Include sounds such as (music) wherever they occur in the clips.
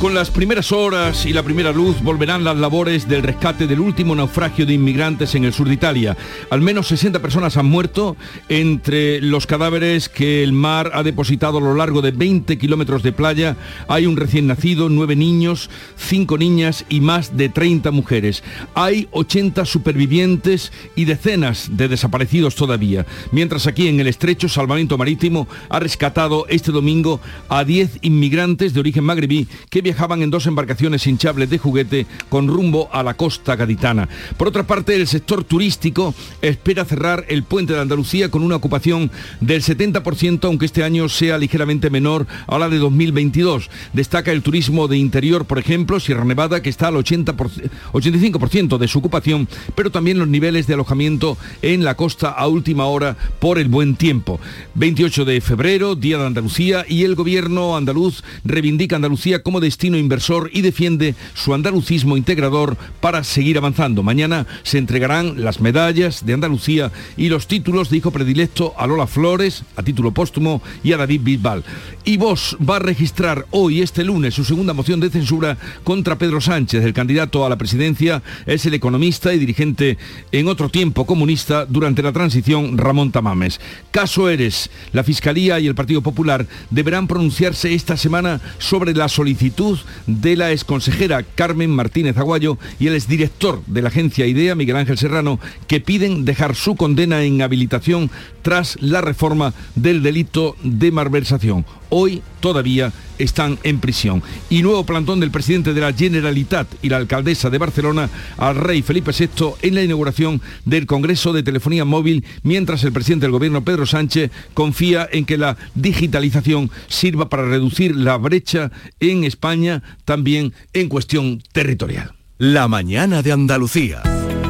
Con las primeras horas y la primera luz volverán las labores del rescate del último naufragio de inmigrantes en el sur de Italia. Al menos 60 personas han muerto entre los cadáveres que el mar ha depositado a lo largo de 20 kilómetros de playa. Hay un recién nacido, nueve niños, cinco niñas y más de 30 mujeres. Hay 80 supervivientes y decenas de desaparecidos todavía. Mientras aquí en el estrecho Salvamento Marítimo ha rescatado este domingo a 10 inmigrantes de origen magrebí que viajaban en dos embarcaciones hinchables de juguete con rumbo a la costa gaditana. Por otra parte, el sector turístico espera cerrar el puente de Andalucía con una ocupación del 70%, aunque este año sea ligeramente menor a la de 2022. Destaca el turismo de interior, por ejemplo, Sierra Nevada, que está al 80 85% de su ocupación, pero también los niveles de alojamiento en la costa a última hora por el buen tiempo. 28 de febrero, Día de Andalucía, y el gobierno andaluz reivindica Andalucía como destino destino inversor y defiende su andalucismo integrador para seguir avanzando. Mañana se entregarán las medallas de Andalucía y los títulos de hijo predilecto a Lola Flores, a título póstumo, y a David Bisbal. Y vos va a registrar hoy, este lunes, su segunda moción de censura contra Pedro Sánchez, el candidato a la presidencia, es el economista y dirigente en otro tiempo comunista durante la transición Ramón Tamames. Caso Eres, la Fiscalía y el Partido Popular deberán pronunciarse esta semana sobre la solicitud de la exconsejera Carmen Martínez Aguayo y el exdirector de la agencia IDEA, Miguel Ángel Serrano, que piden dejar su condena en habilitación tras la reforma del delito de malversación. Hoy todavía están en prisión. Y nuevo plantón del presidente de la Generalitat y la alcaldesa de Barcelona al rey Felipe VI en la inauguración del Congreso de Telefonía Móvil, mientras el presidente del gobierno Pedro Sánchez confía en que la digitalización sirva para reducir la brecha en España, también en cuestión territorial. La mañana de Andalucía.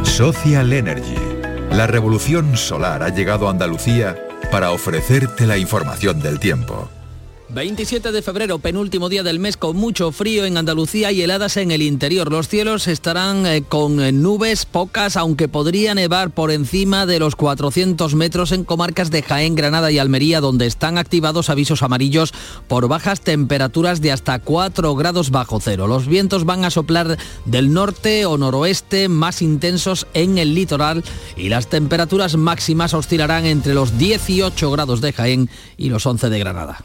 Social Energy. La revolución solar ha llegado a Andalucía para ofrecerte la información del tiempo. 27 de febrero, penúltimo día del mes con mucho frío en Andalucía y heladas en el interior. Los cielos estarán eh, con eh, nubes pocas, aunque podría nevar por encima de los 400 metros en comarcas de Jaén, Granada y Almería, donde están activados avisos amarillos por bajas temperaturas de hasta 4 grados bajo cero. Los vientos van a soplar del norte o noroeste más intensos en el litoral y las temperaturas máximas oscilarán entre los 18 grados de Jaén y los 11 de Granada.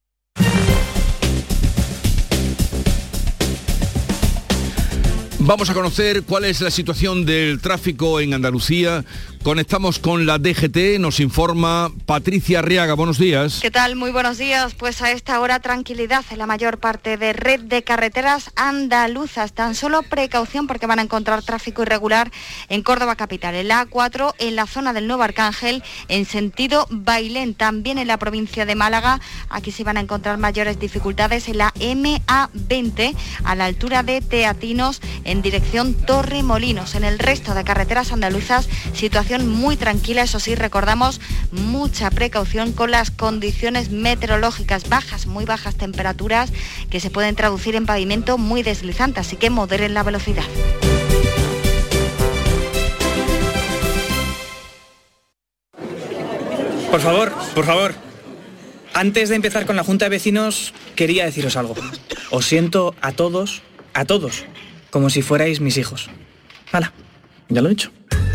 Vamos a conocer cuál es la situación del tráfico en Andalucía Conectamos con la DGT, nos informa Patricia Arriaga. Buenos días. ¿Qué tal? Muy buenos días. Pues a esta hora tranquilidad en la mayor parte de red de carreteras andaluzas. Tan solo precaución porque van a encontrar tráfico irregular en Córdoba capital, en la A4, en la zona del Nuevo Arcángel, en sentido Bailén, también en la provincia de Málaga. Aquí sí van a encontrar mayores dificultades en la MA20 a la altura de Teatinos en dirección Torremolinos. En el resto de carreteras andaluzas, situación muy tranquila, eso sí, recordamos mucha precaución con las condiciones meteorológicas bajas, muy bajas temperaturas que se pueden traducir en pavimento muy deslizante, así que moderen la velocidad. Por favor, por favor. Antes de empezar con la Junta de Vecinos, quería deciros algo. Os siento a todos, a todos, como si fuerais mis hijos. Hala, ya lo he dicho.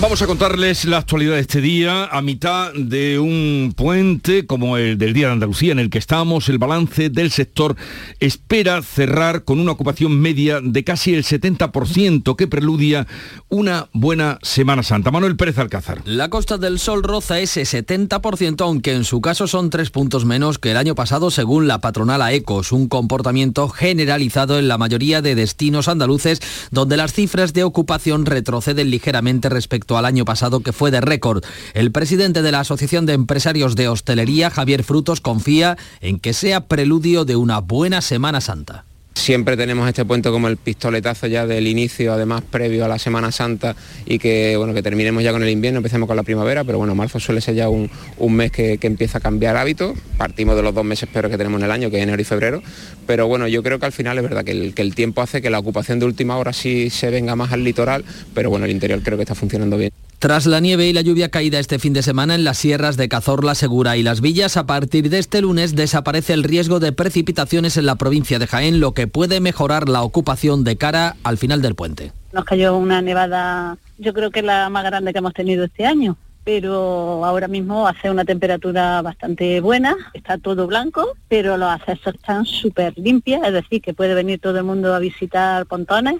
Vamos a contarles la actualidad de este día a mitad de un puente como el del Día de Andalucía en el que estamos. El balance del sector espera cerrar con una ocupación media de casi el 70% que preludia una buena Semana Santa. Manuel Pérez Alcázar. La Costa del Sol roza ese 70%, aunque en su caso son tres puntos menos que el año pasado según la patronal AECOS, un comportamiento generalizado en la mayoría de destinos andaluces donde las cifras de ocupación retroceden ligeramente respecto al año pasado que fue de récord. El presidente de la Asociación de Empresarios de Hostelería, Javier Frutos, confía en que sea preludio de una buena Semana Santa. Siempre tenemos este puente como el pistoletazo ya del inicio, además previo a la Semana Santa y que bueno que terminemos ya con el invierno, empecemos con la primavera, pero bueno, marzo suele ser ya un, mes que, empieza a cambiar hábitos. Partimos de los dos meses peores que tenemos en el año, que es enero y febrero, pero bueno, yo creo que al final es verdad que el, que el tiempo hace que la ocupación de última hora sí se venga más al litoral, pero bueno, el interior creo que está funcionando bien. Tras la nieve y la lluvia caída este fin de semana en las sierras de Cazorla, Segura y Las Villas, a partir de este lunes desaparece el riesgo de precipitaciones en la provincia de Jaén, lo que puede mejorar la ocupación de cara al final del puente. Nos cayó una nevada, yo creo que la más grande que hemos tenido este año, pero ahora mismo hace una temperatura bastante buena, está todo blanco, pero los accesos están súper limpios, es decir, que puede venir todo el mundo a visitar pontones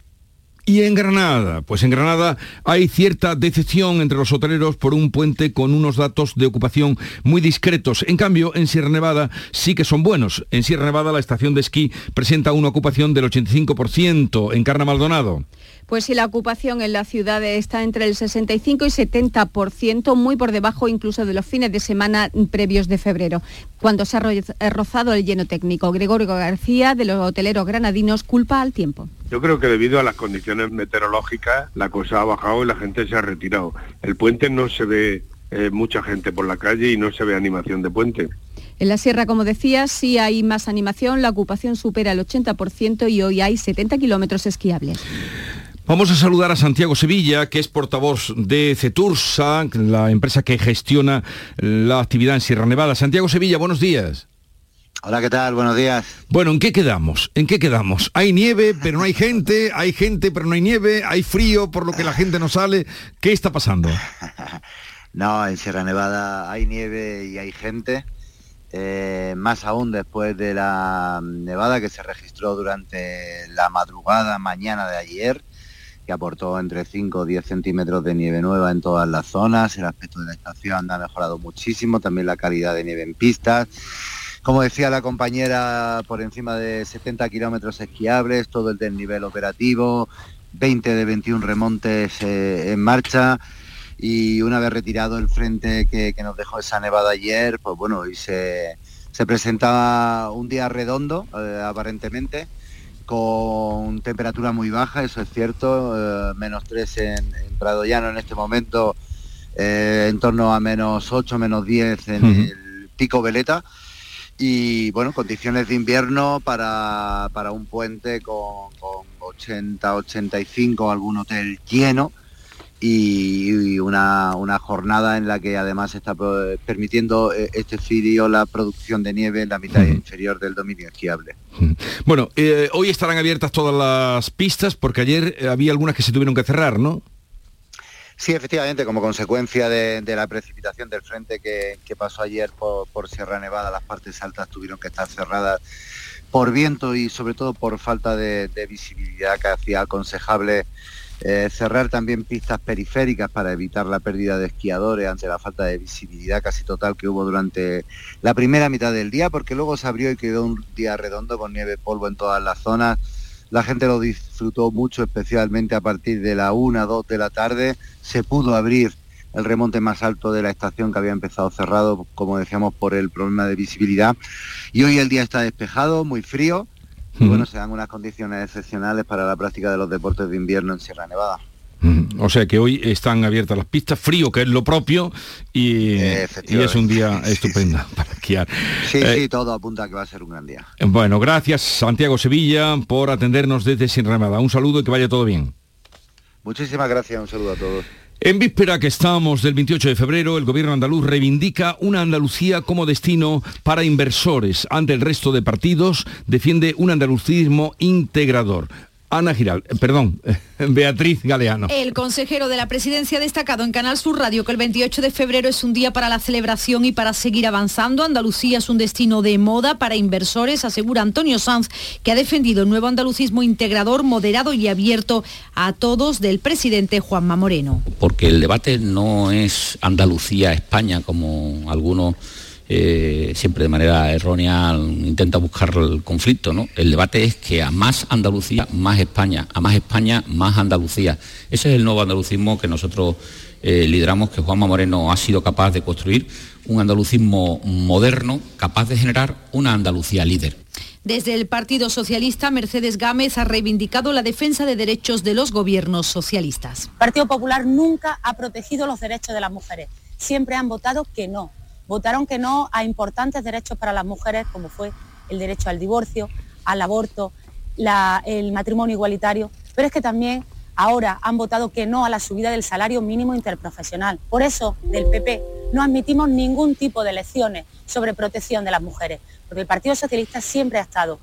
y en Granada, pues en Granada hay cierta decepción entre los hoteleros por un puente con unos datos de ocupación muy discretos. En cambio, en Sierra Nevada sí que son buenos. En Sierra Nevada la estación de esquí presenta una ocupación del 85%. En Carna Maldonado. Pues si la ocupación en la ciudad está entre el 65 y 70%, muy por debajo incluso de los fines de semana previos de febrero, cuando se ha rozado el lleno técnico. Gregorio García, de los hoteleros granadinos, culpa al tiempo. Yo creo que debido a las condiciones meteorológicas la cosa ha bajado y la gente se ha retirado. El puente no se ve eh, mucha gente por la calle y no se ve animación de puente. En la sierra, como decía, sí hay más animación, la ocupación supera el 80% y hoy hay 70 kilómetros esquiables. Vamos a saludar a Santiago Sevilla, que es portavoz de Cetursa, la empresa que gestiona la actividad en Sierra Nevada. Santiago Sevilla, buenos días. Hola, ¿qué tal? Buenos días. Bueno, ¿en qué quedamos? ¿En qué quedamos? Hay nieve, pero no hay gente, hay gente, pero no hay nieve, hay frío, por lo que la gente no sale. ¿Qué está pasando? (laughs) no, en Sierra Nevada hay nieve y hay gente. Eh, más aún después de la nevada que se registró durante la madrugada mañana de ayer que aportó entre 5 o 10 centímetros de nieve nueva en todas las zonas. El aspecto de la estación ha mejorado muchísimo, también la calidad de nieve en pistas. Como decía la compañera, por encima de 70 kilómetros esquiables, todo el desnivel operativo, 20 de 21 remontes eh, en marcha y una vez retirado el frente que, nos dejó esa nevada ayer, pues bueno, y se, se presentaba un día redondo, eh, aparentemente, con temperatura muy baja, eso es cierto, eh, menos 3 en, Prado Llano en este momento, eh, en torno a menos 8, menos 10 en el pico Veleta. Y bueno, condiciones de invierno para, un puente con, con 80, 85, algún hotel lleno y, una, jornada en la que además está permitiendo eh, este frío la producción de nieve en la mitad inferior del dominio esquiable. Bueno, eh, hoy estarán abiertas todas las pistas porque ayer eh, había algunas que se tuvieron que cerrar, ¿no? Sí, efectivamente, como consecuencia de, la precipitación del frente que, pasó ayer por, Sierra Nevada, las partes altas tuvieron que estar cerradas por viento y sobre todo por falta de, de visibilidad que hacía aconsejable eh, cerrar también pistas periféricas para evitar la pérdida de esquiadores ante la falta de visibilidad casi total que hubo durante la primera mitad del día, porque luego se abrió y quedó un día redondo con nieve polvo en todas las zonas. La gente lo disfrutó mucho, especialmente a partir de la 1, 2 de la tarde. Se pudo abrir el remonte más alto de la estación que había empezado cerrado, como decíamos, por el problema de visibilidad. Y hoy el día está despejado, muy frío y bueno, se dan unas condiciones excepcionales para la práctica de los deportes de invierno en Sierra Nevada. O sea que hoy están abiertas las pistas, frío que es lo propio y, es un día (laughs) estupendo (laughs) para esquiar. Sí, sí, eh, todo apunta a que va a ser un gran día. Bueno, gracias Santiago Sevilla por atendernos desde Sierra Nevada. Un saludo y que vaya todo bien. Muchísimas gracias, un saludo a todos. En víspera que estamos del 28 de febrero, el gobierno andaluz reivindica una Andalucía como destino para inversores. Ante el resto de partidos, defiende un andalucismo integrador. Ana Giral, eh, perdón, (laughs) Beatriz Galeano. El consejero de la presidencia ha destacado en Canal Sur Radio que el 28 de febrero es un día para la celebración y para seguir avanzando. Andalucía es un destino de moda para inversores, asegura Antonio Sanz, que ha defendido el nuevo andalucismo integrador, moderado y abierto a todos del presidente Juanma Moreno. Porque el debate no es Andalucía-España como algunos eh, siempre de manera errónea intenta buscar el conflicto. ¿no? El debate es que a más Andalucía, más España, a más España, más Andalucía. Ese es el nuevo andalucismo que nosotros eh, lideramos, que Juanma Moreno ha sido capaz de construir, un andalucismo moderno, capaz de generar una Andalucía líder. Desde el Partido Socialista, Mercedes Gámez ha reivindicado la defensa de derechos de los gobiernos socialistas. El Partido Popular nunca ha protegido los derechos de las mujeres. Siempre han votado que no votaron que no a importantes derechos para las mujeres, como fue el derecho al divorcio, al aborto, el matrimonio igualitario, pero es que también ahora han votado que no a la subida del salario mínimo interprofesional. Por eso, del PP, no admitimos ningún tipo de lecciones sobre protección de las mujeres, porque el Partido Socialista siempre ha estado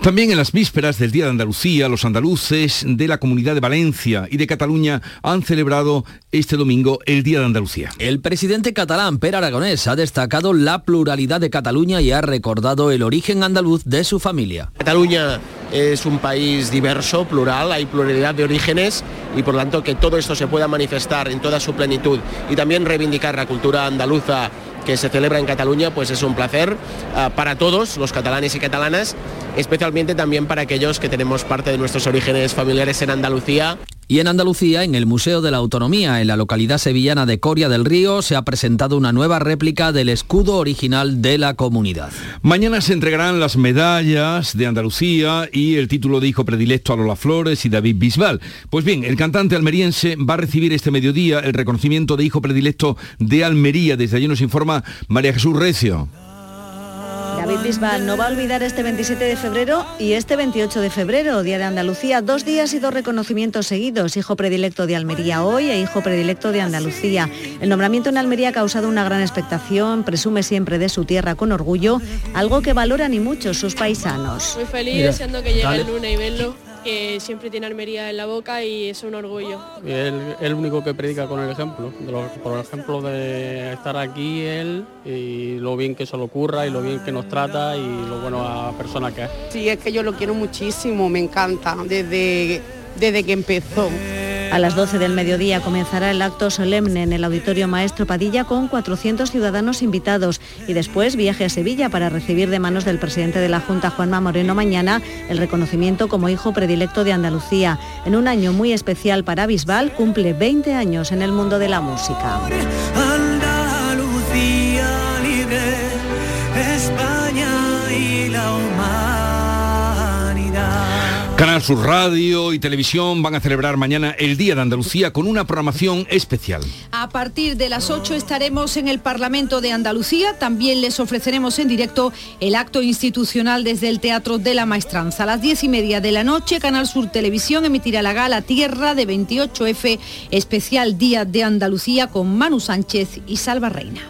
también en las vísperas del Día de Andalucía, los andaluces de la Comunidad de Valencia y de Cataluña han celebrado este domingo el Día de Andalucía. El presidente catalán, Per Aragonés, ha destacado la pluralidad de Cataluña y ha recordado el origen andaluz de su familia. Cataluña es un país diverso, plural, hay pluralidad de orígenes y por lo tanto que todo esto se pueda manifestar en toda su plenitud y también reivindicar la cultura andaluza que se celebra en Cataluña, pues es un placer ah, para todos los catalanes y catalanas, especialmente también para aquellos que tenemos parte de nuestros orígenes familiares en Andalucía. Y en Andalucía, en el Museo de la Autonomía, en la localidad sevillana de Coria del Río, se ha presentado una nueva réplica del escudo original de la comunidad. Mañana se entregarán las medallas de Andalucía y el título de hijo predilecto a Lola Flores y David Bisbal. Pues bien, el cantante almeriense va a recibir este mediodía el reconocimiento de hijo predilecto de Almería. Desde allí nos informa María Jesús Recio. David Bisbal no va a olvidar este 27 de febrero y este 28 de febrero, Día de Andalucía, dos días y dos reconocimientos seguidos, hijo predilecto de Almería hoy e hijo predilecto de Andalucía. El nombramiento en Almería ha causado una gran expectación, presume siempre de su tierra con orgullo, algo que valoran y muchos sus paisanos. Muy feliz deseando que llegue el lunes y verlo que siempre tiene Almería en la boca y es un orgullo. Él es el único que predica con el ejemplo, por ejemplo de estar aquí él y lo bien que se lo ocurra y lo bien que nos trata y lo bueno a persona que es. Sí, es que yo lo quiero muchísimo, me encanta, desde, desde que empezó. A las 12 del mediodía comenzará el acto solemne en el Auditorio Maestro Padilla con 400 ciudadanos invitados y después viaje a Sevilla para recibir de manos del presidente de la Junta, Juanma Moreno, mañana el reconocimiento como hijo predilecto de Andalucía. En un año muy especial para Bisbal, cumple 20 años en el mundo de la música. Canal Sur Radio y Televisión van a celebrar mañana el Día de Andalucía con una programación especial. A partir de las 8 estaremos en el Parlamento de Andalucía. También les ofreceremos en directo el acto institucional desde el Teatro de la Maestranza. A las 10 y media de la noche, Canal Sur Televisión emitirá la gala Tierra de 28F, especial Día de Andalucía con Manu Sánchez y Salva Reina.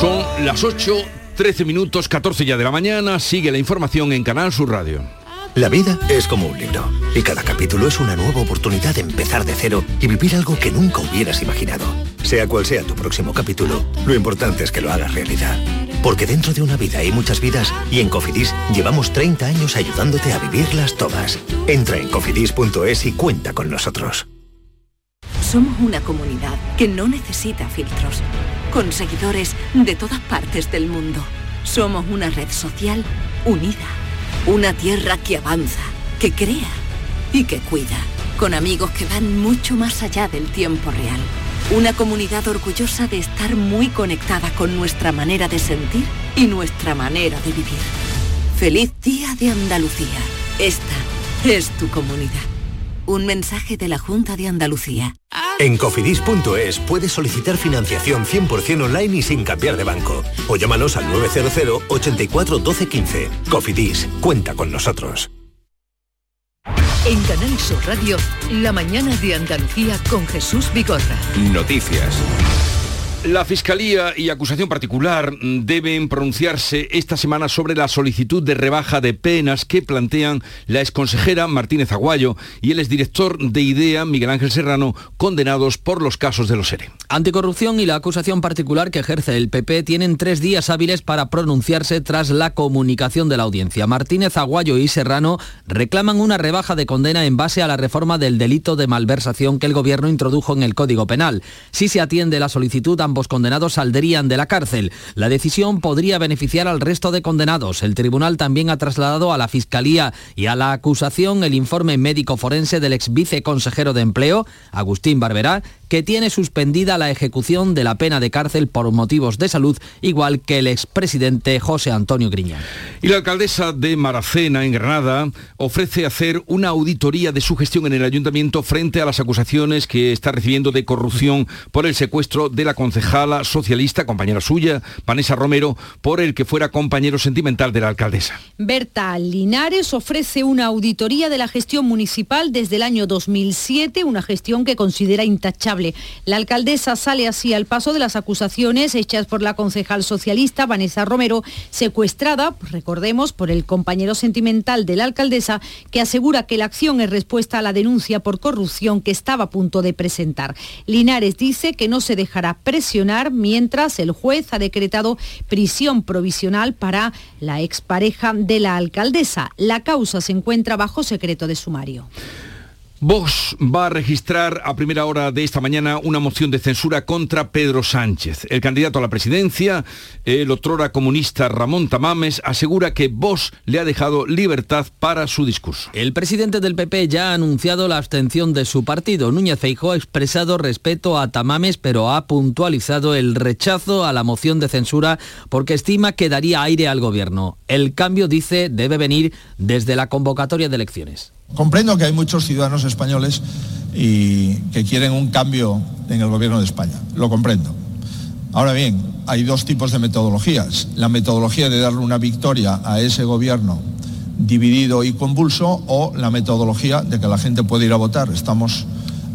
Son las 8, 13 minutos, 14 ya de la mañana. Sigue la información en Canal Sur Radio. La vida es como un libro y cada capítulo es una nueva oportunidad de empezar de cero y vivir algo que nunca hubieras imaginado. Sea cual sea tu próximo capítulo, lo importante es que lo hagas realidad. Porque dentro de una vida hay muchas vidas y en Cofidis llevamos 30 años ayudándote a vivirlas todas. Entra en cofidis.es y cuenta con nosotros. Somos una comunidad que no necesita filtros, con seguidores de todas partes del mundo. Somos una red social unida una tierra que avanza, que crea y que cuida, con amigos que van mucho más allá del tiempo real. Una comunidad orgullosa de estar muy conectada con nuestra manera de sentir y nuestra manera de vivir. Feliz Día de Andalucía. Esta es tu comunidad. Un mensaje de la Junta de Andalucía. En cofidis.es puedes solicitar financiación 100% online y sin cambiar de banco. O llámanos al 900 84 12 15. Cofidis, cuenta con nosotros. En Canal Sur Radio, la mañana de Andalucía con Jesús Bigorra. Noticias. La Fiscalía y acusación particular deben pronunciarse esta semana sobre la solicitud de rebaja de penas que plantean la exconsejera Martínez Aguayo y el exdirector de IDEA Miguel Ángel Serrano, condenados por los casos de los ERE. Anticorrupción y la acusación particular que ejerce el PP tienen tres días hábiles para pronunciarse tras la comunicación de la audiencia. Martínez Aguayo y Serrano reclaman una rebaja de condena en base a la reforma del delito de malversación que el gobierno introdujo en el Código Penal. Si se atiende la solicitud, ambos condenados saldrían de la cárcel. La decisión podría beneficiar al resto de condenados. El tribunal también ha trasladado a la Fiscalía y a la acusación el informe médico forense del ex viceconsejero de Empleo, Agustín Barberá, que tiene suspendida la ejecución de la pena de cárcel por motivos de salud, igual que el expresidente José Antonio Griñán. Y la alcaldesa de Maracena, en Granada, ofrece hacer una auditoría de su gestión en el ayuntamiento frente a las acusaciones que está recibiendo de corrupción por el secuestro de la concejala socialista, compañera suya, Vanessa Romero, por el que fuera compañero sentimental de la alcaldesa. Berta Linares ofrece una auditoría de la gestión municipal desde el año 2007, una gestión que considera intachable la alcaldesa sale así al paso de las acusaciones hechas por la concejal socialista Vanessa Romero, secuestrada, recordemos, por el compañero sentimental de la alcaldesa, que asegura que la acción es respuesta a la denuncia por corrupción que estaba a punto de presentar. Linares dice que no se dejará presionar mientras el juez ha decretado prisión provisional para la expareja de la alcaldesa. La causa se encuentra bajo secreto de sumario. Vox va a registrar a primera hora de esta mañana una moción de censura contra Pedro Sánchez. El candidato a la presidencia, el otrora comunista Ramón Tamames, asegura que Vox le ha dejado libertad para su discurso. El presidente del PP ya ha anunciado la abstención de su partido. Núñez Feijóo ha expresado respeto a Tamames, pero ha puntualizado el rechazo a la moción de censura porque estima que daría aire al gobierno. El cambio, dice, debe venir desde la convocatoria de elecciones. Comprendo que hay muchos ciudadanos españoles que quieren un cambio en el gobierno de España. Lo comprendo. Ahora bien, hay dos tipos de metodologías. La metodología de darle una victoria a ese gobierno dividido y convulso o la metodología de que la gente puede ir a votar. Estamos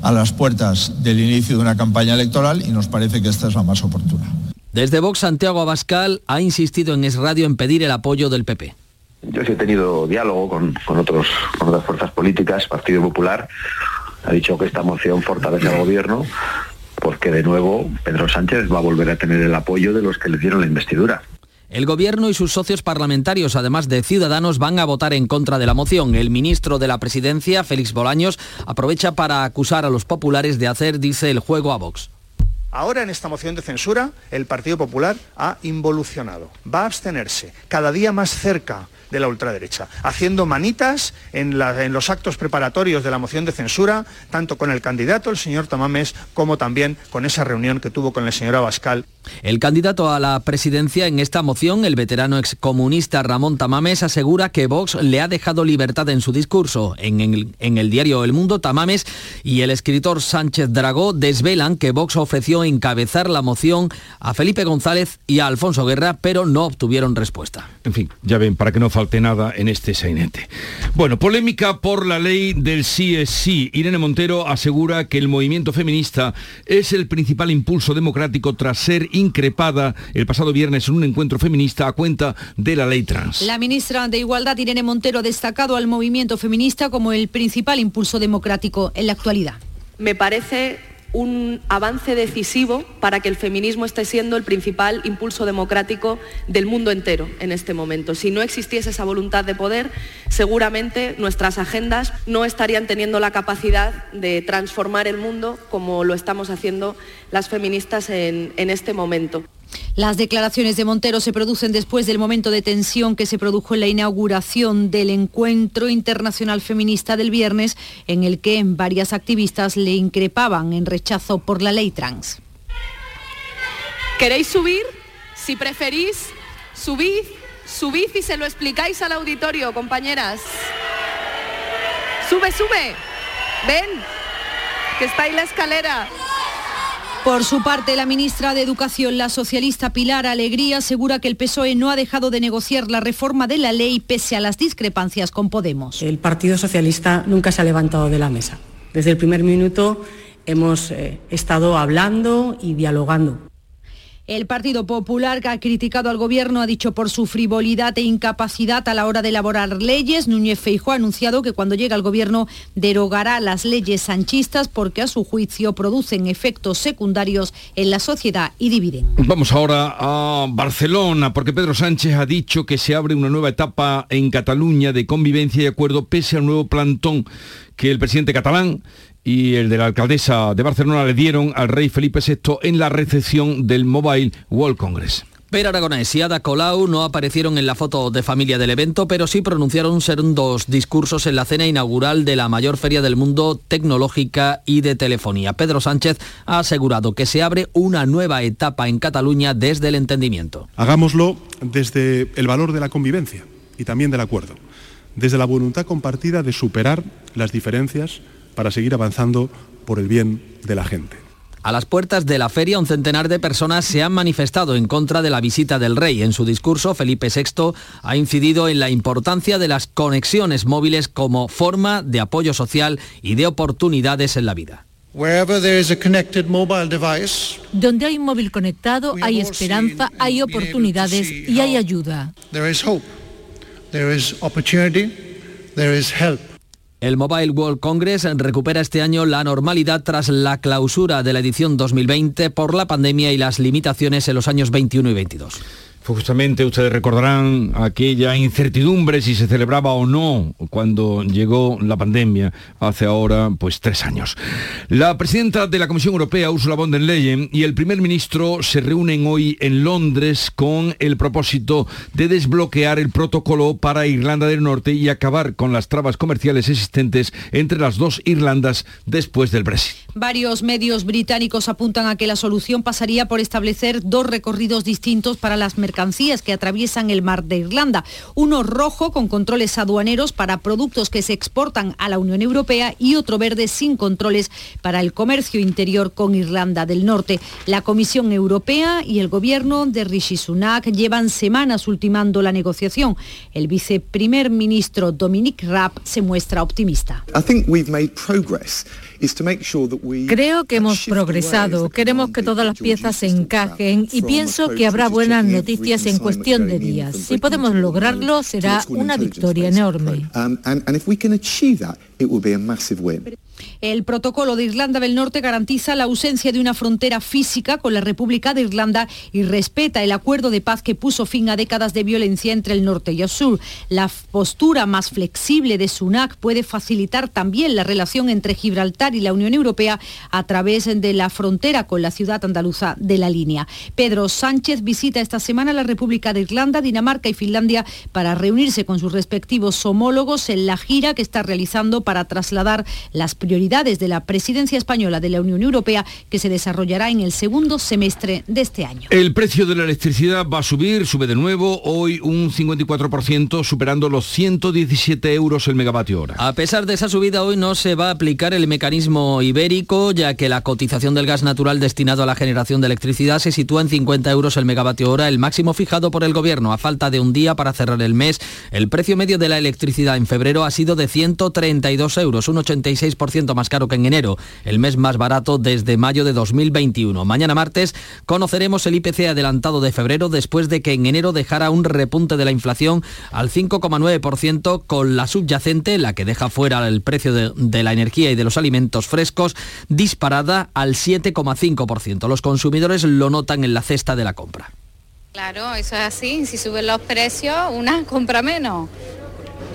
a las puertas del inicio de una campaña electoral y nos parece que esta es la más oportuna. Desde Vox, Santiago Abascal ha insistido en Es Radio en pedir el apoyo del PP. Yo sí he tenido diálogo con, otros, con otras fuerzas políticas, Partido Popular ha dicho que esta moción fortalece al gobierno porque de nuevo Pedro Sánchez va a volver a tener el apoyo de los que le dieron la investidura. El Gobierno y sus socios parlamentarios, además de Ciudadanos, van a votar en contra de la moción. El ministro de la Presidencia, Félix Bolaños, aprovecha para acusar a los populares de hacer, dice, el juego a Vox. Ahora en esta moción de censura el Partido Popular ha involucionado, va a abstenerse cada día más cerca de la ultraderecha, haciendo manitas en, los actos preparatorios de la moción de censura, tanto con el candidato, el señor Tamames, como también con esa reunión que tuvo con el señor Abascal. El candidato a la presidencia en esta moción, el veterano excomunista Ramón Tamames, asegura que Vox le ha dejado libertad en su discurso. En el, en el diario El Mundo, Tamames y el escritor Sánchez Dragó desvelan que Vox ofreció encabezar la moción a Felipe González y a Alfonso Guerra, pero no obtuvieron respuesta. En fin, ya ven, para que no falte nada en este sainete. Bueno, polémica por la ley del sí es sí. Irene Montero asegura que el movimiento feminista es el principal impulso democrático tras ser increpada el pasado viernes en un encuentro feminista a cuenta de la ley trans. La ministra de Igualdad, Irene Montero, ha destacado al movimiento feminista como el principal impulso democrático en la actualidad. Me parece un avance decisivo para que el feminismo esté siendo el principal impulso democrático del mundo entero en este momento. Si no existiese esa voluntad de poder, seguramente nuestras agendas no estarían teniendo la capacidad de transformar el mundo como lo estamos haciendo las feministas en, en este momento. Las declaraciones de Montero se producen después del momento de tensión que se produjo en la inauguración del Encuentro Internacional Feminista del viernes, en el que varias activistas le increpaban en rechazo por la ley trans. ¿Queréis subir? Si preferís, subid, subid y se lo explicáis al auditorio, compañeras. Sube, sube. Ven, que está ahí la escalera. Por su parte, la ministra de Educación, la socialista Pilar Alegría, asegura que el PSOE no ha dejado de negociar la reforma de la ley pese a las discrepancias con Podemos. El Partido Socialista nunca se ha levantado de la mesa. Desde el primer minuto hemos eh, estado hablando y dialogando. El Partido Popular, que ha criticado al Gobierno, ha dicho por su frivolidad e incapacidad a la hora de elaborar leyes. Núñez Feijóo ha anunciado que cuando llegue al Gobierno derogará las leyes sanchistas porque a su juicio producen efectos secundarios en la sociedad y dividen. Vamos ahora a Barcelona, porque Pedro Sánchez ha dicho que se abre una nueva etapa en Cataluña de convivencia y acuerdo pese al nuevo plantón que el presidente catalán y el de la alcaldesa de Barcelona le dieron al rey Felipe VI en la recepción del Mobile World Congress. Per Aragonés y Ada Colau no aparecieron en la foto de familia del evento, pero sí pronunciaron dos discursos en la cena inaugural de la mayor feria del mundo tecnológica y de telefonía. Pedro Sánchez ha asegurado que se abre una nueva etapa en Cataluña desde el entendimiento. Hagámoslo desde el valor de la convivencia y también del acuerdo, desde la voluntad compartida de superar las diferencias para seguir avanzando por el bien de la gente. A las puertas de la feria, un centenar de personas se han manifestado en contra de la visita del rey. En su discurso, Felipe VI ha incidido en la importancia de las conexiones móviles como forma de apoyo social y de oportunidades en la vida. Donde hay un móvil conectado, hay esperanza, hay oportunidades y hay ayuda. El Mobile World Congress recupera este año la normalidad tras la clausura de la edición 2020 por la pandemia y las limitaciones en los años 21 y 22. Justamente ustedes recordarán aquella incertidumbre si se celebraba o no cuando llegó la pandemia hace ahora pues tres años. La presidenta de la Comisión Europea, Ursula von der Leyen, y el primer ministro se reúnen hoy en Londres con el propósito de desbloquear el protocolo para Irlanda del Norte y acabar con las trabas comerciales existentes entre las dos Irlandas después del Brexit. Varios medios británicos apuntan a que la solución pasaría por establecer dos recorridos distintos para las mercancías mercancías que atraviesan el mar de Irlanda. Uno rojo con controles aduaneros para productos que se exportan a la Unión Europea y otro verde sin controles para el comercio interior con Irlanda del Norte. La Comisión Europea y el gobierno de Rishi Sunak llevan semanas ultimando la negociación. El viceprimer ministro Dominic Raab se muestra optimista. Creo que hemos progresado, queremos que todas las piezas se encajen y pienso que habrá buenas noticias en cuestión de días. Si podemos lograrlo, será una victoria enorme. El protocolo de Irlanda del Norte garantiza la ausencia de una frontera física con la República de Irlanda y respeta el acuerdo de paz que puso fin a décadas de violencia entre el norte y el sur. La postura más flexible de Sunak puede facilitar también la relación entre Gibraltar y la Unión Europea a través de la frontera con la ciudad andaluza de la línea. Pedro Sánchez visita esta semana la República de Irlanda, Dinamarca y Finlandia para reunirse con sus respectivos homólogos en la gira que está realizando para trasladar las prioridades de la presidencia española de la Unión Europea que se desarrollará en el segundo semestre de este año. El precio de la electricidad va a subir, sube de nuevo, hoy un 54%, superando los 117 euros el megavatio hora. A pesar de esa subida, hoy no se va a aplicar el mecanismo ibérico, ya que la cotización del gas natural destinado a la generación de electricidad se sitúa en 50 euros el megavatio hora, el máximo fijado por el gobierno. A falta de un día para cerrar el mes, el precio medio de la electricidad en febrero ha sido de 132 euros, un 86% más caro que en enero, el mes más barato desde mayo de 2021. Mañana martes conoceremos el IPC adelantado de febrero después de que en enero dejara un repunte de la inflación al 5,9% con la subyacente, la que deja fuera el precio de, de la energía y de los alimentos frescos, disparada al 7,5%. Los consumidores lo notan en la cesta de la compra. Claro, eso es así. Si suben los precios, una compra menos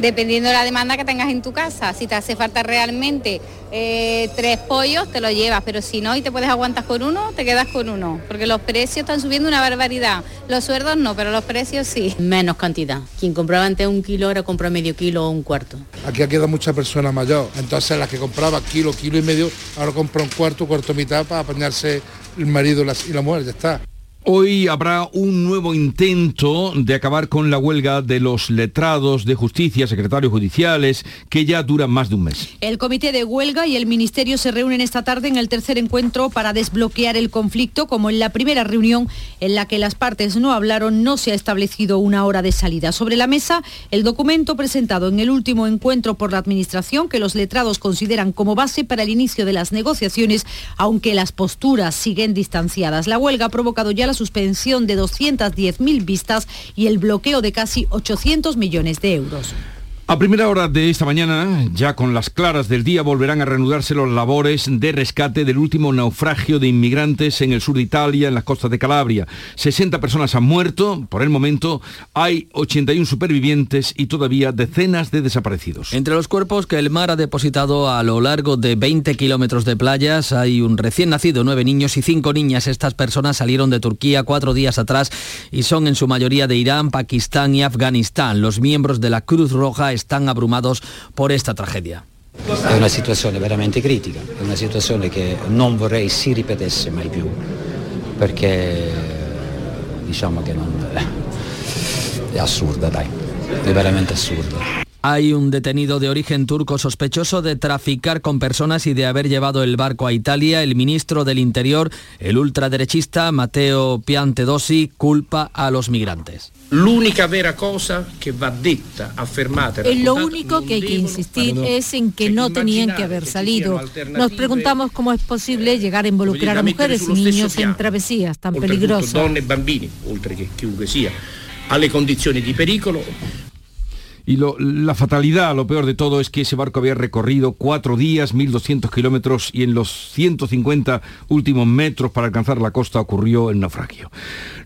dependiendo de la demanda que tengas en tu casa. Si te hace falta realmente eh, tres pollos, te lo llevas, pero si no y te puedes aguantar con uno, te quedas con uno, porque los precios están subiendo una barbaridad. Los sueldos no, pero los precios sí. Menos cantidad. Quien compraba antes un kilo ahora compra medio kilo o un cuarto. Aquí ha quedado mucha persona mayor, entonces las que compraba kilo, kilo y medio, ahora compra un cuarto, cuarto mitad para apañarse el marido y la mujer, ya está. Hoy habrá un nuevo intento de acabar con la huelga de los letrados de justicia, secretarios judiciales, que ya dura más de un mes. El comité de huelga y el ministerio se reúnen esta tarde en el tercer encuentro para desbloquear el conflicto, como en la primera reunión en la que las partes no hablaron, no se ha establecido una hora de salida. Sobre la mesa, el documento presentado en el último encuentro por la Administración, que los letrados consideran como base para el inicio de las negociaciones, aunque las posturas siguen distanciadas. La huelga ha provocado ya la suspensión de 210.000 vistas y el bloqueo de casi 800 millones de euros. A primera hora de esta mañana, ya con las claras del día, volverán a reanudarse los labores de rescate del último naufragio de inmigrantes en el sur de Italia, en las costas de Calabria. 60 personas han muerto, por el momento hay 81 supervivientes y todavía decenas de desaparecidos. Entre los cuerpos que el mar ha depositado a lo largo de 20 kilómetros de playas hay un recién nacido, nueve niños y cinco niñas. Estas personas salieron de Turquía cuatro días atrás y son en su mayoría de Irán, Pakistán y Afganistán. Los miembros de la Cruz Roja están abrumados por esta tragedia. È una situazione veramente critica, è una situazione che non vorrei si ripetesse mai più, perché diciamo che non, è assurda, dai, è veramente assurda. Hay un detenido de origen turco sospechoso de traficar con personas y de haber llevado el barco a Italia. El ministro del Interior, el ultraderechista Matteo Piantedosi, culpa a los migrantes. L'unica vera cosa che va detta, affermata e Lo único que hay que insistir es en que no tenían que haber salido. Nos preguntamos cómo es posible llegar a involucrar a mujeres y niños en travesías tan peligrosas. donne e bambini, oltre che chiunque sia, alle condizioni di pericolo Y la fatalidad, lo peor de todo, es que ese barco había recorrido cuatro días, 1.200 kilómetros y en los 150 últimos metros para alcanzar la costa ocurrió el naufragio.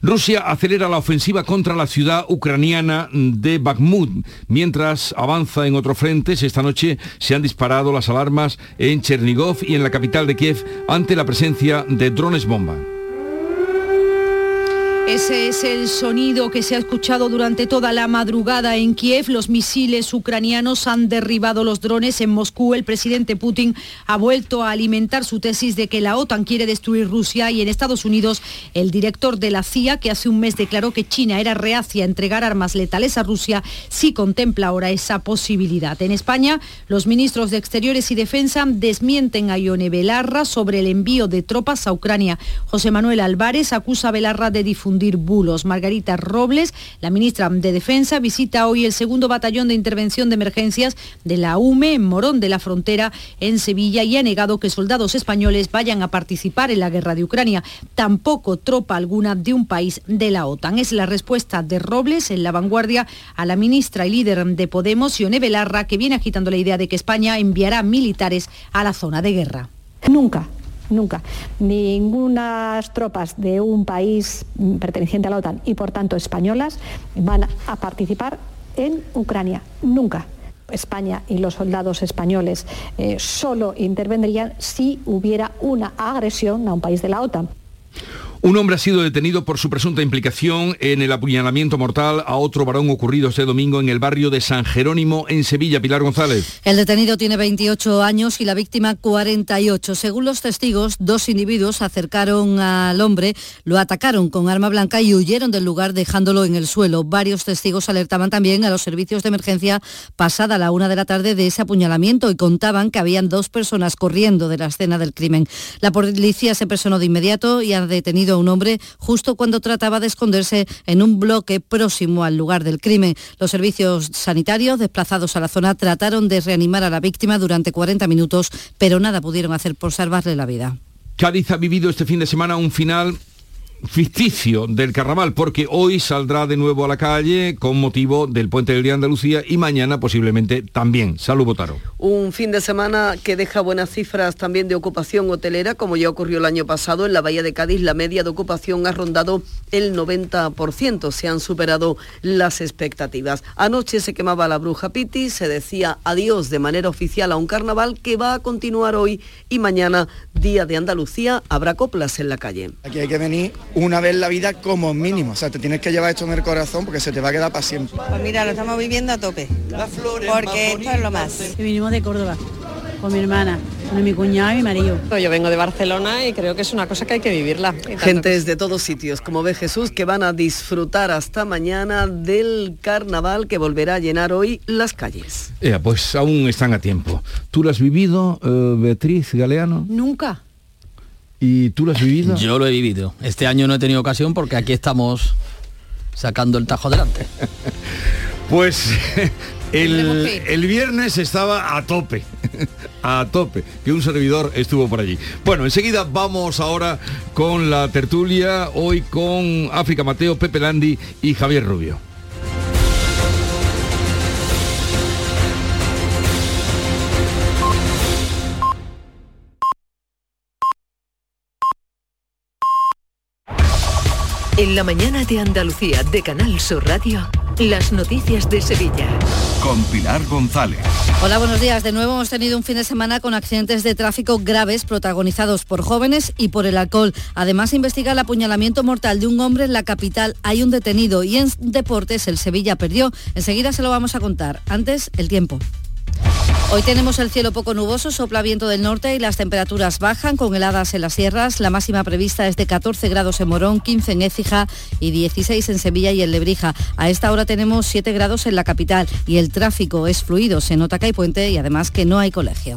Rusia acelera la ofensiva contra la ciudad ucraniana de Bakhmut. Mientras avanza en otros frentes, esta noche se han disparado las alarmas en Chernigov y en la capital de Kiev ante la presencia de drones bomba. Ese es el sonido que se ha escuchado durante toda la madrugada en Kiev. Los misiles ucranianos han derribado los drones en Moscú. El presidente Putin ha vuelto a alimentar su tesis de que la OTAN quiere destruir Rusia y en Estados Unidos el director de la CIA, que hace un mes declaró que China era reacia a entregar armas letales a Rusia, sí contempla ahora esa posibilidad. En España, los ministros de Exteriores y Defensa desmienten a Ione Belarra sobre el envío de tropas a Ucrania. José Manuel Álvarez acusa a Belarra de difundir bulos. Margarita Robles, la ministra de Defensa, visita hoy el segundo batallón de intervención de emergencias de la UME en Morón de la Frontera, en Sevilla, y ha negado que soldados españoles vayan a participar en la guerra de Ucrania. Tampoco tropa alguna de un país de la OTAN. Es la respuesta de Robles en la vanguardia a la ministra y líder de Podemos, Ione Belarra, que viene agitando la idea de que España enviará militares a la zona de guerra. Nunca, nunca. Ningunas tropas de un país mm, perteneciente a la OTAN y por tanto españolas van a participar en Ucrania. Nunca. España y los soldados españoles eh, solo intervendrían si hubiera una agresión a un país de la OTAN. Un hombre ha sido detenido por su presunta implicación en el apuñalamiento mortal a otro varón ocurrido este domingo en el barrio de San Jerónimo, en Sevilla. Pilar González. El detenido tiene 28 años y la víctima 48. Según los testigos, dos individuos acercaron al hombre, lo atacaron con arma blanca y huyeron del lugar dejándolo en el suelo. Varios testigos alertaban también a los servicios de emergencia pasada la una de la tarde de ese apuñalamiento y contaban que habían dos personas corriendo de la escena del crimen. La policía se personó de inmediato y ha detenido un hombre justo cuando trataba de esconderse en un bloque próximo al lugar del crimen. Los servicios sanitarios desplazados a la zona trataron de reanimar a la víctima durante 40 minutos, pero nada pudieron hacer por salvarle la vida. Cádiz ha vivido este fin de semana un final ficticio del carnaval, porque hoy saldrá de nuevo a la calle con motivo del Puente del Día de Andalucía y mañana posiblemente también. Salud, Botaro. Un fin de semana que deja buenas cifras también de ocupación hotelera, como ya ocurrió el año pasado en la Bahía de Cádiz, la media de ocupación ha rondado el 90%, se han superado las expectativas. Anoche se quemaba la bruja Piti, se decía adiós de manera oficial a un carnaval que va a continuar hoy y mañana, Día de Andalucía, habrá coplas en la calle. Aquí hay que venir una vez en la vida como mínimo. O sea, te tienes que llevar esto en el corazón porque se te va a quedar para siempre. Pues mira, lo estamos viviendo a tope. Porque esto es lo más. Y vinimos de Córdoba con mi hermana, con mi cuñado y mi marido. Yo vengo de Barcelona y creo que es una cosa que hay que vivirla. Gentes de todos sitios, como ve Jesús, que van a disfrutar hasta mañana del carnaval que volverá a llenar hoy las calles. Ea, pues aún están a tiempo. ¿Tú lo has vivido, eh, Beatriz Galeano? Nunca. ¿Y tú lo has vivido? Yo lo he vivido. Este año no he tenido ocasión porque aquí estamos sacando el tajo adelante. (laughs) Pues (laughs) El, el viernes estaba a tope, (laughs) a tope, que un servidor estuvo por allí. Bueno, enseguida vamos ahora con la tertulia, hoy con África Mateo, Pepe Landi y Javier Rubio. En la mañana de Andalucía de Canal Sur Radio, las noticias de Sevilla. Con Pilar González. Hola, buenos días. De nuevo hemos tenido un fin de semana con accidentes de tráfico graves protagonizados por jóvenes y por el alcohol. Además, investiga el apuñalamiento mortal de un hombre en la capital. Hay un detenido y en deportes el Sevilla perdió. Enseguida se lo vamos a contar. Antes, el tiempo. Hoy tenemos el cielo poco nuboso, sopla viento del norte y las temperaturas bajan con heladas en las sierras. La máxima prevista es de 14 grados en Morón, 15 en Écija y 16 en Sevilla y en Lebrija. A esta hora tenemos 7 grados en la capital y el tráfico es fluido. Se nota que hay puente y además que no hay colegio.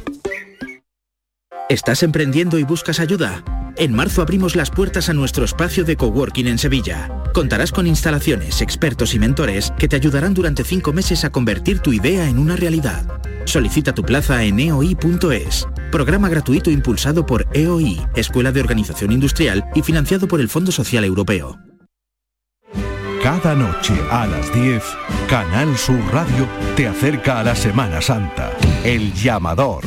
¿Estás emprendiendo y buscas ayuda? En marzo abrimos las puertas a nuestro espacio de coworking en Sevilla. Contarás con instalaciones, expertos y mentores que te ayudarán durante cinco meses a convertir tu idea en una realidad. Solicita tu plaza en eoi.es. Programa gratuito impulsado por EOI, Escuela de Organización Industrial y financiado por el Fondo Social Europeo. Cada noche a las 10, Canal Sur Radio te acerca a la Semana Santa. El llamador.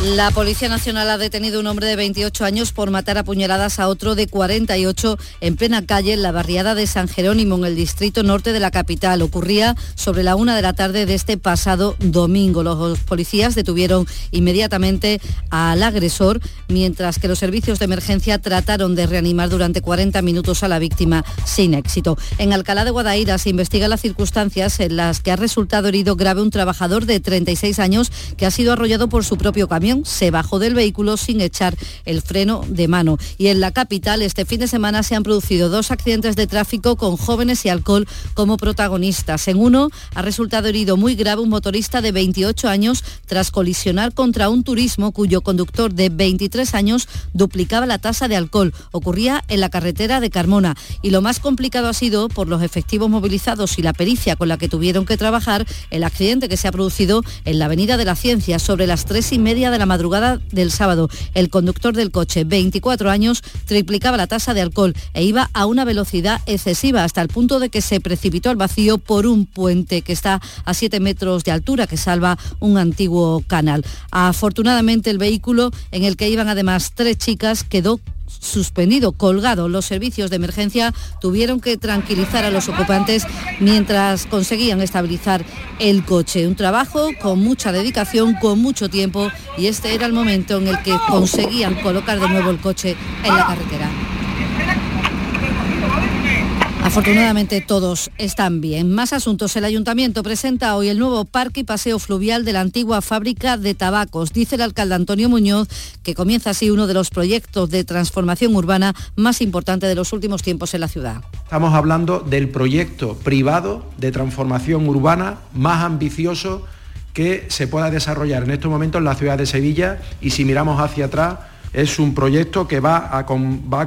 La Policía Nacional ha detenido a un hombre de 28 años por matar a puñaladas a otro de 48 en plena calle en la barriada de San Jerónimo, en el distrito norte de la capital. Ocurría sobre la una de la tarde de este pasado domingo. Los policías detuvieron inmediatamente al agresor, mientras que los servicios de emergencia trataron de reanimar durante 40 minutos a la víctima sin éxito. En Alcalá de Guadaira se investigan las circunstancias en las que ha resultado herido grave un trabajador de 36 años que ha sido arrollado por su propio camión se bajó del vehículo sin echar el freno de mano. Y en la capital este fin de semana se han producido dos accidentes de tráfico con jóvenes y alcohol como protagonistas. En uno ha resultado herido muy grave un motorista de 28 años tras colisionar contra un turismo cuyo conductor de 23 años duplicaba la tasa de alcohol. Ocurría en la carretera de Carmona. Y lo más complicado ha sido, por los efectivos movilizados y la pericia con la que tuvieron que trabajar, el accidente que se ha producido en la Avenida de la Ciencia sobre las tres y media de la madrugada del sábado. El conductor del coche, 24 años, triplicaba la tasa de alcohol e iba a una velocidad excesiva hasta el punto de que se precipitó al vacío por un puente que está a 7 metros de altura que salva un antiguo canal. Afortunadamente el vehículo en el que iban además tres chicas quedó suspendido, colgado. Los servicios de emergencia tuvieron que tranquilizar a los ocupantes mientras conseguían estabilizar el coche. Un trabajo con mucha dedicación, con mucho tiempo y este era el momento en el que conseguían colocar de nuevo el coche en la carretera. Afortunadamente todos están bien. Más asuntos. El ayuntamiento presenta hoy el nuevo parque y paseo fluvial de la antigua fábrica de tabacos. Dice el alcalde Antonio Muñoz que comienza así uno de los proyectos de transformación urbana más importantes de los últimos tiempos en la ciudad. Estamos hablando del proyecto privado de transformación urbana más ambicioso que se pueda desarrollar en estos momentos en la ciudad de Sevilla y si miramos hacia atrás es un proyecto que va a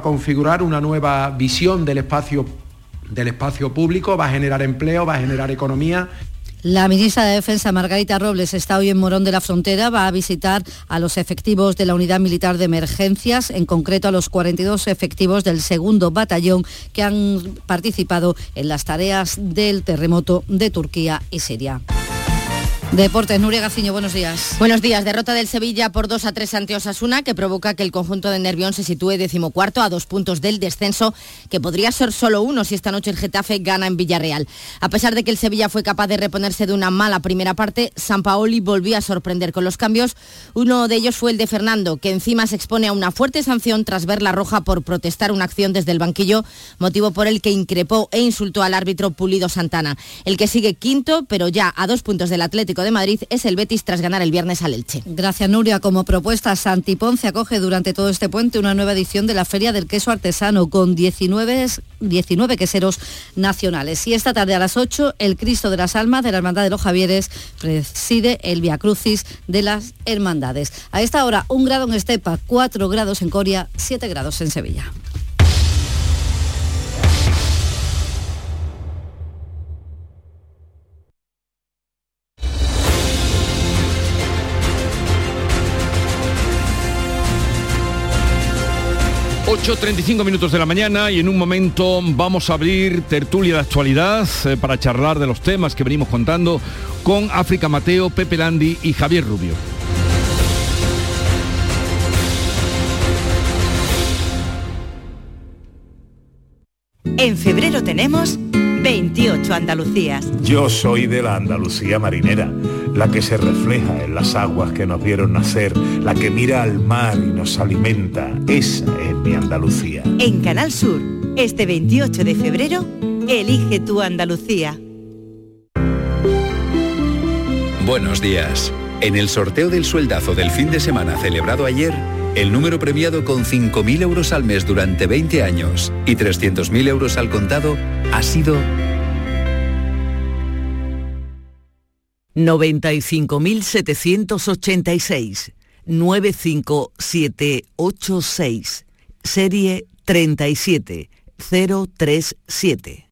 configurar una nueva visión del espacio del espacio público, va a generar empleo, va a generar economía. La ministra de Defensa, Margarita Robles, está hoy en Morón de la Frontera. Va a visitar a los efectivos de la Unidad Militar de Emergencias, en concreto a los 42 efectivos del segundo batallón que han participado en las tareas del terremoto de Turquía y Siria. Deportes, Nuria Gaciño, buenos días. Buenos días. Derrota del Sevilla por 2 a 3 ante Osasuna, que provoca que el conjunto de Nervión se sitúe decimocuarto a dos puntos del descenso, que podría ser solo uno si esta noche el Getafe gana en Villarreal. A pesar de que el Sevilla fue capaz de reponerse de una mala primera parte, San Paoli volvió a sorprender con los cambios. Uno de ellos fue el de Fernando, que encima se expone a una fuerte sanción tras ver la roja por protestar una acción desde el banquillo, motivo por el que increpó e insultó al árbitro Pulido Santana. El que sigue quinto, pero ya a dos puntos del Atlético De Madrid es el Betis tras ganar el viernes al Elche. Gracias Nuria. Como propuesta, Santi Ponce acoge durante todo este puente una nueva edición de la Feria del Queso Artesano con 19, 19 queseros nacionales. Y esta tarde a las 8 el Cristo de las Almas de la Hermandad de los Javieres preside el Via Crucis de las Hermandades. A esta hora un grado en Estepa, 4 grados en Coria, 7 grados en Sevilla. ...8.35 minutos de la mañana y en un momento vamos a abrir tertulia de actualidad eh, para charlar de los temas que venimos contando con África Mateo, Pepe Landi y Javier Rubio. En febrero tenemos 28 Andalucías. Yo soy de la Andalucía marinera, la que se refleja en las aguas que nos vieron nacer, la que mira al mar y nos alimenta. Esa es mi Andalucía. En Canal Sur, este 28 de febrero, elige tu Andalucía. Buenos días. En el sorteo del sueldazo del fin de semana celebrado ayer, el número premiado con 5.000 euros al mes durante 20 años y 300.000 euros al contado ha sido 95.786 95786 serie 37037.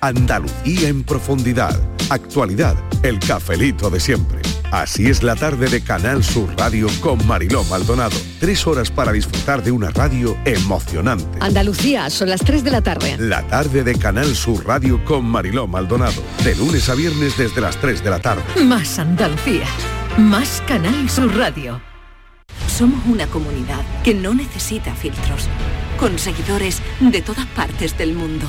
Andalucía en profundidad. Actualidad. El cafelito de siempre. Así es la tarde de Canal Sur Radio con Mariló Maldonado. Tres horas para disfrutar de una radio emocionante. Andalucía, son las 3 de la tarde. La tarde de Canal Sur Radio con Mariló Maldonado. De lunes a viernes desde las 3 de la tarde. Más Andalucía. Más Canal Sur Radio. Somos una comunidad que no necesita filtros, con seguidores de todas partes del mundo.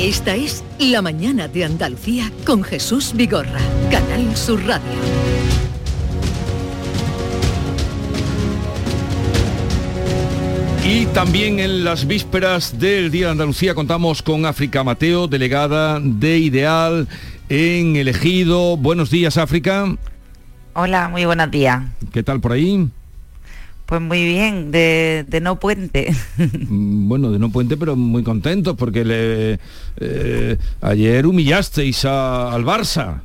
Esta es La Mañana de Andalucía con Jesús Vigorra, Canal Sur Radio. Y también en las vísperas del Día de Andalucía contamos con África Mateo, delegada de Ideal en el Ejido. Buenos días, África. Hola, muy buenos días. ¿Qué tal por ahí? Pues muy bien, de, de no puente. (laughs) Mm, Bueno, de no puente, pero muy contentos porque le, eh, ayer humillasteis a- al Barça.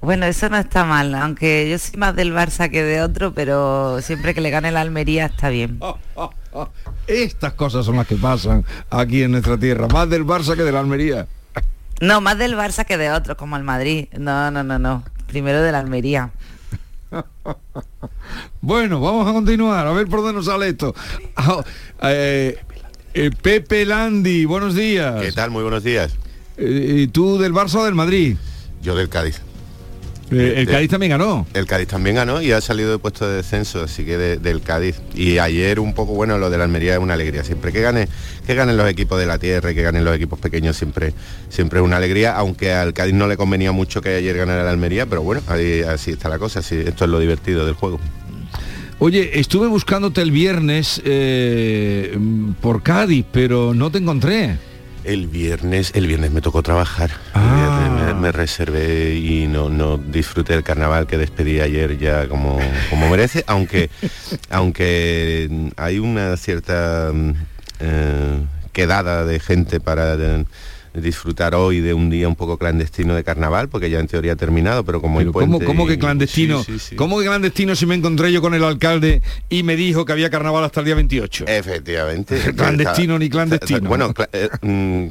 Bueno, eso no está mal, aunque yo soy más del Barça que de otro, pero siempre que le gane la Almería está bien. (laughs) Estas cosas son las que pasan aquí en nuestra tierra, más del Barça que de la Almería. No, más del Barça que de otro, como el Madrid. No, no, no, no. Primero de la Almería. (laughs) Bueno, vamos a continuar, a ver por dónde nos sale esto. Ah, eh, eh, Pepe Landi, buenos días. ¿Qué tal? Muy buenos días. Eh, ¿Y tú del Barça o del Madrid? Yo del Cádiz. Eh, el Cádiz también ganó. El Cádiz también ganó y ha salido de puesto de descenso, así que de- del Cádiz. Y ayer un poco, bueno, lo de la Almería es una alegría. Siempre que gane, que ganen los equipos de la tierra y que ganen los equipos pequeños siempre, siempre es una alegría, aunque al Cádiz no le convenía mucho que ayer ganara la Almería, pero bueno, ahí, así está la cosa, así, esto es lo divertido del juego. Oye, estuve buscándote el viernes eh, por Cádiz, pero no te encontré. El viernes, el viernes me tocó trabajar. El Ah. me, me reservé y no, no disfruté del carnaval que despedí ayer ya como, como merece, aunque, (laughs) aunque hay una cierta mm, eh, quedada de gente para de, disfrutar hoy de un día un poco clandestino de carnaval, porque ya en teoría ha terminado, pero como Pero ¿cómo, puente cómo y- que clandestino? Sí, sí, sí. ¿Cómo que clandestino si me encontré yo con el alcalde y me dijo que había carnaval hasta el día 28? Efectivamente. (laughs) Clandestino ni clandestino. Bueno, eh, mm,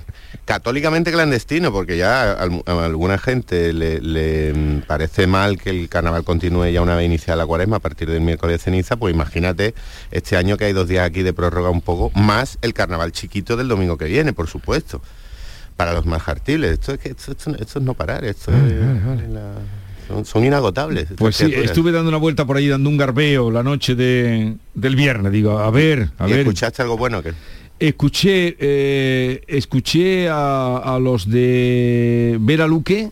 católicamente clandestino, porque ya a, al- a alguna gente le, le, mm, parece mal que el carnaval continúe ya una vez iniciada la cuaresma a partir del miércoles de ceniza, pues imagínate este año que hay dos días aquí de prórroga un poco, más el carnaval chiquito del domingo que viene, por supuesto. Para los más jartibles. Esto es que esto, esto- esto es no parar, esto es- la- son, son inagotables. Pues sí, criaturas. estuve dando una vuelta por ahí, dando un garbeo la noche de, del viernes. Digo, a ver, a ¿Y ver. escuchaste algo bueno que Escuché, eh, escuché a, a los de Vera Luque,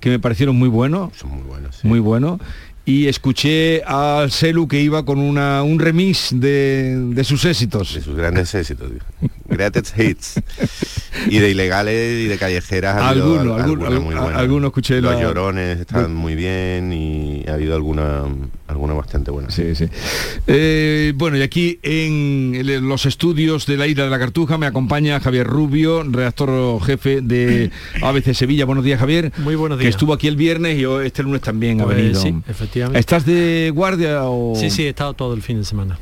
que me parecieron muy buenos. Son muy buenos. Muy buenos. Y escuché al Celu que iba con una, un remix de, de sus éxitos. De sus grandes éxitos. Greatest hits. (laughs) Y de ilegales y de callejeras. ha habido Alguno, al- alguno, alguna muy al- buena. alguno escuché Los la- llorones están muy bien y ha habido alguna alguna bastante buena. Sí, sí. Eh, bueno, y aquí en los estudios de la Isla de la Cartuja me acompaña Javier Rubio, redactor jefe de (coughs) ABC Sevilla. Buenos días, Javier. Muy buenos Que días. estuvo aquí el viernes y hoy- este lunes también ha Pues venido. sí, efectivamente. ¿Estás de guardia o...? Sí, sí, he estado todo el fin de semana.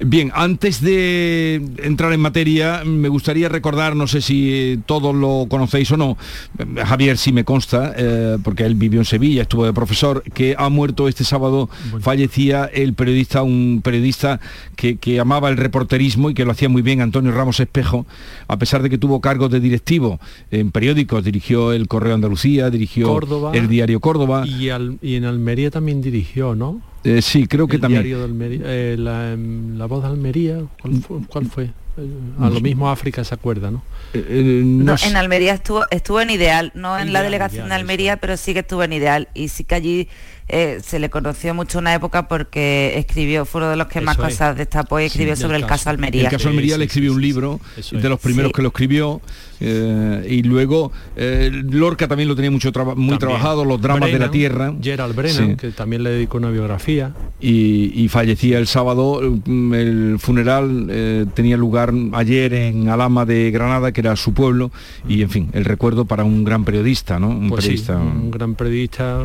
Bien, antes de entrar en materia, me gustaría recordar, no sé si eh, todos lo conocéis o no, eh, Javier sí me consta, eh, porque él vivió en Sevilla, estuvo de profesor, que ha muerto este sábado, fallecía el periodista, un periodista que, que amaba el reporterismo y que lo hacía muy bien, Antonio Ramos Espejo, a pesar de que tuvo cargos de directivo en periódicos, dirigió el Correo Andalucía, dirigió Córdoba. el diario Córdoba. Y, al- y en Almería también dirigió, ¿no? Eh, sí, creo que el también. diario de Almería, eh, la, em, la voz de Almería, ¿cuál fue? cuál fue? Eh, a lo mismo África se acuerda, ¿no? No, en Almería estuvo, estuvo en Ideal, no en la delegación Ideal, de Almería, pero sí que estuvo en Ideal. Y sí que allí eh, se le conoció mucho una época porque escribió, fue uno de los que más es. cosas destapó y escribió Sí, sobre el caso Almería. El caso Almería le escribió un libro, de los primeros Sí. que lo escribió, eh, y luego eh, Lorca también lo tenía mucho traba- muy También. trabajado, los dramas de la tierra. Gerald Brennan, Sí. que también le dedicó una biografía. Y, y fallecía el sábado. mm, El funeral eh, tenía lugar ayer en Alama de Granada, que era su pueblo, y en fin, el recuerdo para un gran periodista, ¿no? Un Pues sí, periodista. un gran periodista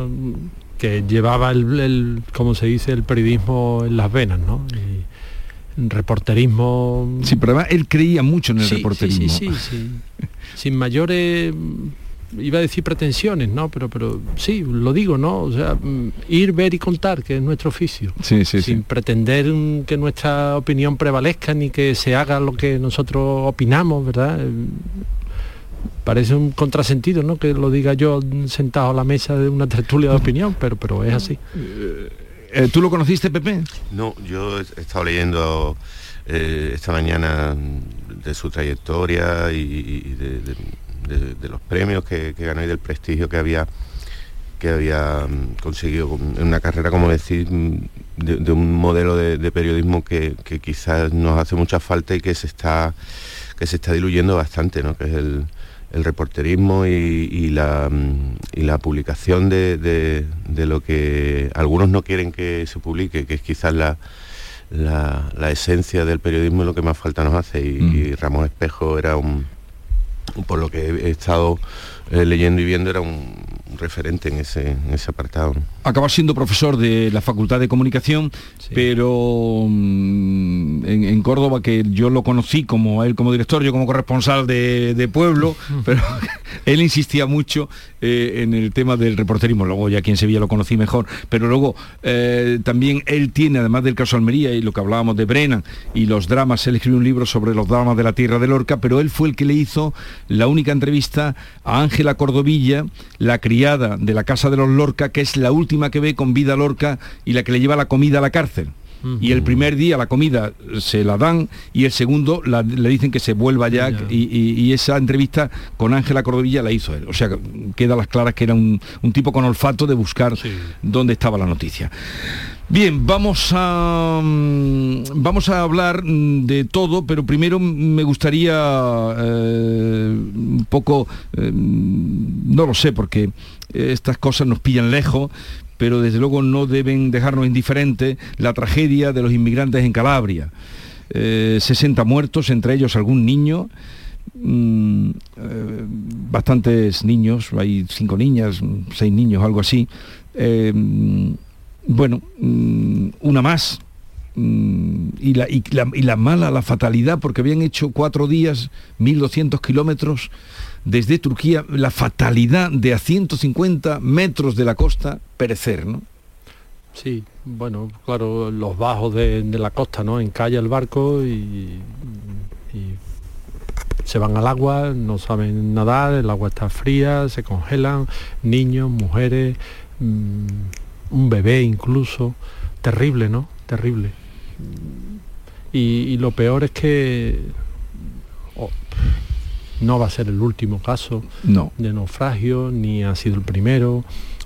que llevaba el, el, como se dice, el periodismo en las venas, ¿no? Y reporterismo. Sí, pero además él creía mucho en el Sí, reporterismo. Sí, sí, sí. Sin mayores iba a decir pretensiones, ¿no? Pero pero sí, lo digo, ¿no? O sea, mm, ir, ver y contar, que es nuestro oficio. Sí, sí, sin pretender que nuestra opinión prevalezca ni que se haga lo que nosotros opinamos, ¿verdad? Eh, Parece un contrasentido, ¿no? Que lo diga yo sentado a la mesa de una tertulia de opinión, pero pero es así. Eh, ¿Tú lo conociste, Pepe? No, yo he estado leyendo eh, esta mañana de su trayectoria y, y de, de- de- de los premios que, que ganó y del prestigio que había que había mm, conseguido con- en una carrera, como decir, mm, de, de un modelo de, de periodismo que, que quizás nos hace mucha falta y que se está que se está diluyendo bastante, ¿no? que es el, el reporterismo y, y la, mm, y la publicación de, de- de lo que algunos no quieren que se publique, que es quizás la, la, la esencia del periodismo y lo que más falta nos hace. Y, y Ramón Espejo era un, por lo que he estado eh, leyendo y viendo, era un referente en ese, en ese apartado. acabó siendo profesor de la Facultad de Comunicación, pero mm, en, en Córdoba, que yo lo conocí como él como director, yo como corresponsal de, de pueblo, (laughs) pero (laughs) él insistía mucho eh, en el tema del reporterismo, luego ya aquí en Sevilla lo conocí mejor, pero luego eh, también él tiene, además del caso Almería y lo que hablábamos de Brennan y los dramas, él escribió un libro sobre los dramas de la tierra de Lorca, pero él fue el que le hizo la única entrevista a Ángela Cordovilla, la criada de la Casa de los Lorca, que es la última que ve con vida Lorca y la que le lleva la comida a la cárcel. Y el primer día la comida se la dan y el segundo la- le dicen que se vuelva ya y, y- y esa entrevista con Ángela Cordovilla la hizo él. O sea, queda a las claras que era un, un tipo con olfato de buscar dónde estaba la noticia. Bien, vamos a mm, vamos a hablar mm, de todo, pero primero me gustaría eh, un poco, eh, no lo sé, porque estas cosas nos pillan lejos, pero desde luego no deben dejarnos indiferentes la tragedia de los inmigrantes en Calabria. Eh, 60 muertos, entre ellos algún niño. mm, eh, bastantes niños, hay cinco niñas, seis niños, algo así. Eh, bueno, mm, una más. mm, y, la, y, la, y la mala, la fatalidad, porque habían hecho cuatro días, 1.200 kilómetros desde Turquía, la fatalidad de a 150 metros de la costa perecer, ¿no? Sí, bueno, claro, los bajos de, la costa, ¿no? Encalla el barco y, se van al agua, no saben nadar, el agua está fría, se congelan, niños, mujeres, mm, un bebé incluso, terrible, ¿no? Terrible. Y, y lo peor es que oh, no va a ser el último caso No. de naufragio, ni ha sido el primero,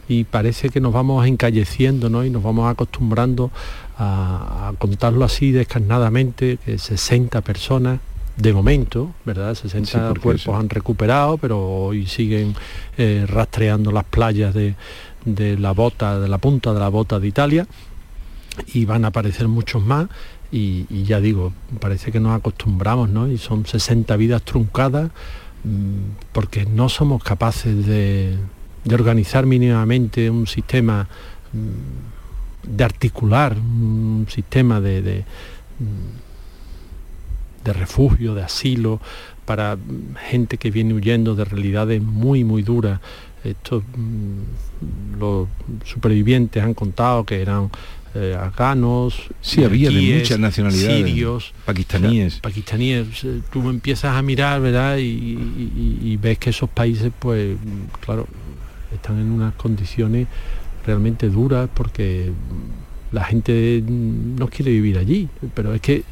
y parece que nos vamos encalleciendo ¿no? y nos vamos acostumbrando a, a contarlo así descarnadamente, que 60 personas de momento, ¿verdad? 60 Sí, porque cuerpos sí. han recuperado, pero hoy siguen eh, rastreando las playas de, de la bota, de la punta de la bota de Italia y van a aparecer muchos más y, ya digo, parece que nos acostumbramos, ¿no? Y son 60 vidas truncadas mm, porque no somos capaces de, organizar mínimamente un sistema, mm, de articular un sistema de, de, mm, de refugio, de asilo, para gente que viene huyendo de realidades muy, muy duras. Estos, los supervivientes han contado que eran eh, afganos, Sí, había de muchas nacionalidades, sirios, pakistaníes. o sea, pakistaníes. Eh, Tú empiezas a mirar, ¿verdad? Y, y- y- y ves que esos países, pues, claro, están en unas condiciones realmente duras porque la gente no quiere vivir allí. Pero es que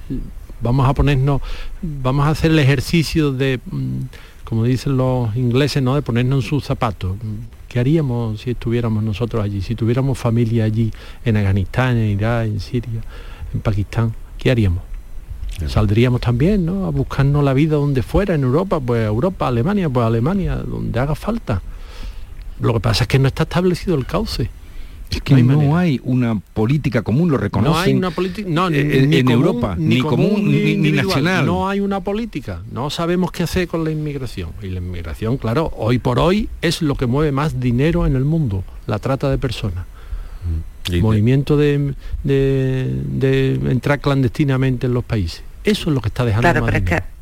vamos a ponernos, vamos a hacer el ejercicio de, mm, como dicen los ingleses, ¿no? De ponernos en sus zapatos. ¿Qué haríamos si estuviéramos nosotros allí? Si tuviéramos familia allí en Afganistán, en Irak, en Siria, en Pakistán, ¿qué haríamos? Saldríamos también, ¿no? A buscarnos la vida donde fuera, en Europa, pues Europa, Alemania, pues Alemania, donde haga falta. Lo que pasa es que no está establecido el cauce. Es que no hay, una política común, lo reconocen. No hay una política, no, ni, eh, ni en común, Europa, ni común, ni, nacional. No hay una política, no sabemos qué hacer con la inmigración. Y la inmigración, claro, hoy por hoy es lo que mueve más dinero en el mundo, la trata de personas. Y- Movimiento de, de- de entrar clandestinamente en los países. Eso es lo que está dejando Claro, más pero es dinero. que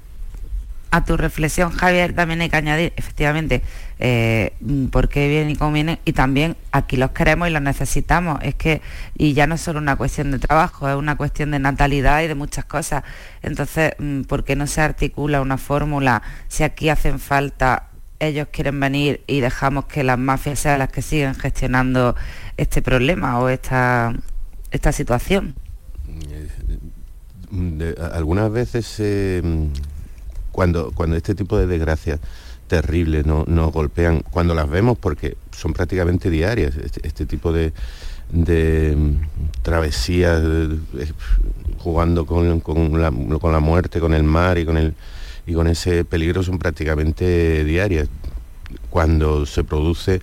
a tu reflexión, Javier, también hay que añadir, efectivamente, eh, mm, por qué vienen y cómo y también aquí los queremos y los necesitamos. Es que, y ya no es solo una cuestión de trabajo, es una cuestión de natalidad y de muchas cosas. Entonces, mm, ¿por qué no se articula una fórmula? Si aquí hacen falta, ellos quieren venir y dejamos que las mafias sean las que siguen gestionando este problema o esta, esta situación. de- a- algunas veces eh, cuando, cuando este tipo de desgracias terribles no- nos golpean, cuando las vemos, porque son prácticamente diarias, este, este tipo de, de, mm, travesías, de- de- jugando con, con la, con la muerte, con el mar y con, el, y con ese peligro son prácticamente diarias. Cuando se produce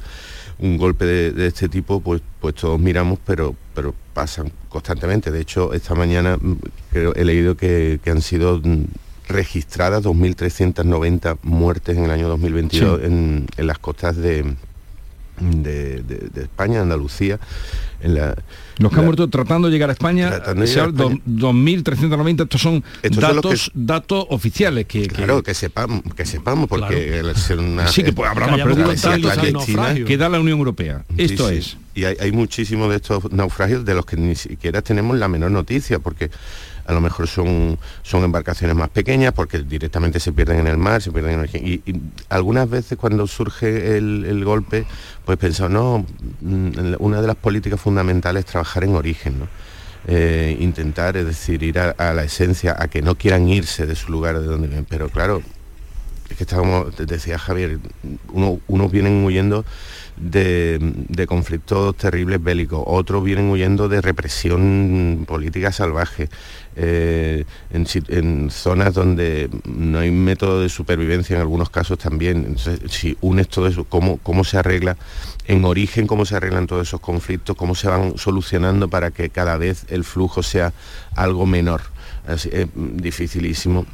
un golpe de, de este tipo, pues, pues todos miramos, pero, pero pasan constantemente. De hecho, esta mañana mm, creo, he leído que, que han sido mm, registradas 2.390 muertes en el año 2022 Sí. en, en las costas de, de, de- de España, Andalucía. En la, Los que han muerto tratando de llegar a España, Tratando de se llegar a habla- España. do- 2.390, estos son Estos son los datos, que- datos oficiales que, que- Claro, que sepamos, que sepamos, porque ser una sí que pues, habrá más, clandestina, que da la Unión Europea. Sí, Esto sí. es. Y hay, hay muchísimos de estos naufragios de los que ni siquiera tenemos la menor noticia, porque a lo mejor son, son embarcaciones más pequeñas, porque directamente se pierden en el mar, se pierden en el... Y, algunas veces cuando surge el, el golpe, pues pensamos, no, mm, una de las políticas fundamentales es trabajar en origen, ¿no? Eh, intentar, es decir, ir a, la esencia, a que no quieran irse de su lugar de donde vienen. Pero claro, es que estábamos, decía Javier, uno- unos vienen huyendo de, conflictos terribles bélicos, otros vienen huyendo de represión política salvaje, eh, en, zonas donde no hay método de supervivencia en algunos casos también. Entonces, si unes todo eso, ¿cómo, cómo se arregla en origen, cómo se arreglan todos esos conflictos, cómo se van solucionando para que cada vez el flujo sea algo menor? Así, es dificilísimo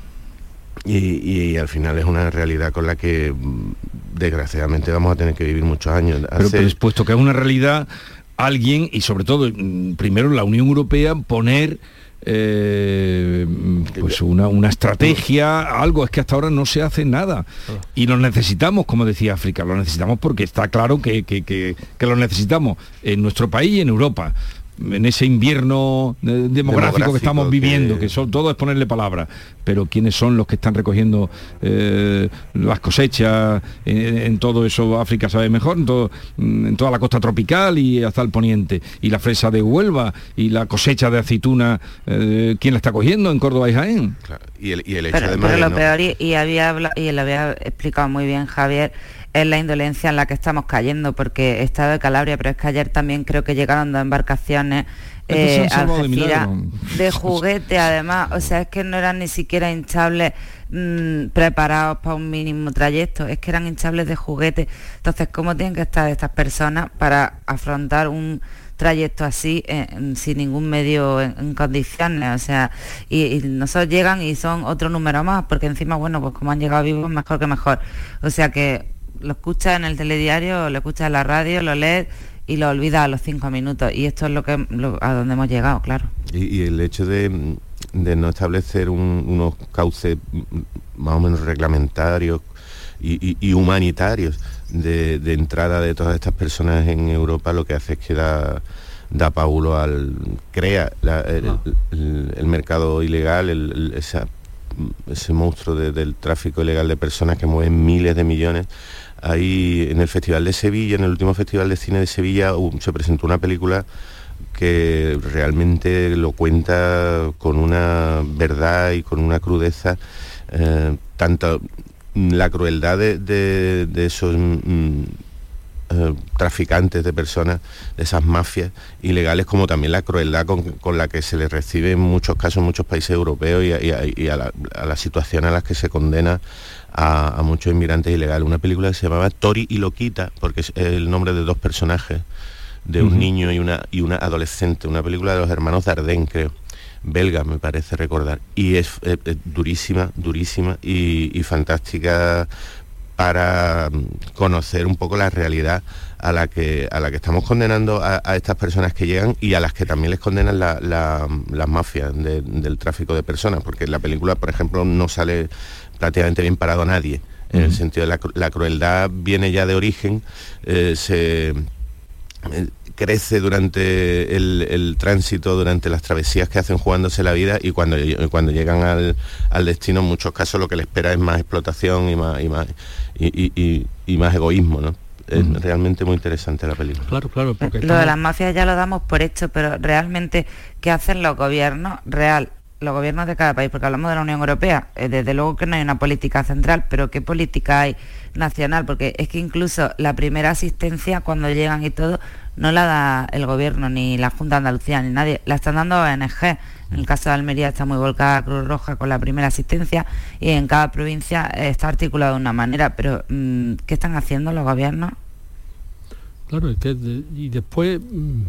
y, y al final es una realidad con la que mm, desgraciadamente vamos a tener que vivir muchos años. Pero, pues, puesto que es una realidad, alguien, y sobre todo, mm, primero la Unión Europea, poner eh, pues una, una estrategia, algo, es que hasta ahora no se hace nada. Y lo necesitamos, como decía África, lo necesitamos porque está claro que, que- que- que lo necesitamos en nuestro país y en Europa. En ese invierno eh, demográfico, Demográfico que estamos viviendo, que son todo es ponerle palabras, pero quiénes son los que están recogiendo eh, las cosechas en, en todo eso, África sabe mejor, en, todo- mm, en toda la costa tropical y hasta el poniente, y la fresa de Huelva y la cosecha de aceituna, eh, ¿quién la está cogiendo en Córdoba y Jaén? y el, y el hecho Pero, además pero de lo no- peor, y, y había y lo había explicado muy bien Javier, es la indolencia en la que estamos cayendo, porque he estado de Calabria, pero es que ayer también creo que llegaron dos embarcaciones eh, de Algeciras, de juguete además, o sea, es que no eran ni siquiera hinchables mm, preparados para un mínimo trayecto, es que eran hinchables de juguete. Entonces, ¿cómo tienen que estar estas personas para afrontar un trayecto así eh, sin ningún medio en, en condiciones? O sea, y, y nosotros llegan y son otro número más, porque encima, bueno, pues como han llegado vivos, mejor que mejor. O sea que lo escuchas en el telediario, lo escuchas en la radio, lo lees y lo olvidas a los cinco minutos. Y esto es lo que lo- a donde hemos llegado, claro. Y, y el hecho de, de no establecer un- unos cauces más o menos reglamentarios y, y- y humanitarios de, de entrada de todas estas personas en Europa lo que hace es que da, da paulo al crea la- el, el- el mercado ilegal el- el- esa- ese monstruo de- del tráfico ilegal de personas que mueven miles de millones Ahí en el Festival de Sevilla, en el último Festival de Cine de Sevilla, se presentó una película que realmente lo cuenta con una verdad y con una crudeza, eh, tanto la crueldad de, esos mm, eh, traficantes de personas, de esas mafias ilegales, como también la crueldad con, la que se les recibe en muchos casos en muchos países europeos y, a- y a, a la, a a las que se condena a, a muchos inmigrantes ilegales. Una película que se llamaba Tori y Loquita, porque es el nombre de dos personajes, de un niño y una, y una adolescente, una película de los hermanos Dardenne, creo. Belga me parece recordar. Y es, eh, eh, durísima durísima y, y fantástica para mm, conocer un poco la realidad a la que a la que estamos condenando a, a estas personas que llegan y a las que también les condenan la- la- las mafias de- del tráfico de personas. Porque la película por ejemplo no sale prácticamente bien parado nadie en el sentido de la, la crueldad viene ya de origen eh, se eh, crece durante el, el tránsito, durante las travesías que hacen jugándose la vida y cuando, cuando llegan al, al destino en muchos casos lo que les espera es más explotación y más, y más, y, y- y- y más egoísmo. ¿no? Es realmente muy interesante la película. Claro, claro, porque Lo de las mafias ya lo damos por hecho, pero realmente, ¿qué hacen los gobiernos? Real, los gobiernos de cada país, porque hablamos de la Unión Europea, eh, desde luego que no hay una política central, pero ¿qué política hay nacional? Porque es que incluso la primera asistencia, cuando llegan y todo, no la da el gobierno, ni la Junta de Andalucía, ni nadie, la están dando ONG. En el caso de Almería está muy volcada Cruz Roja con la primera asistencia y en cada provincia eh, está articulado de una manera, pero mm, ¿qué están haciendo los gobiernos? Claro, y después, mm,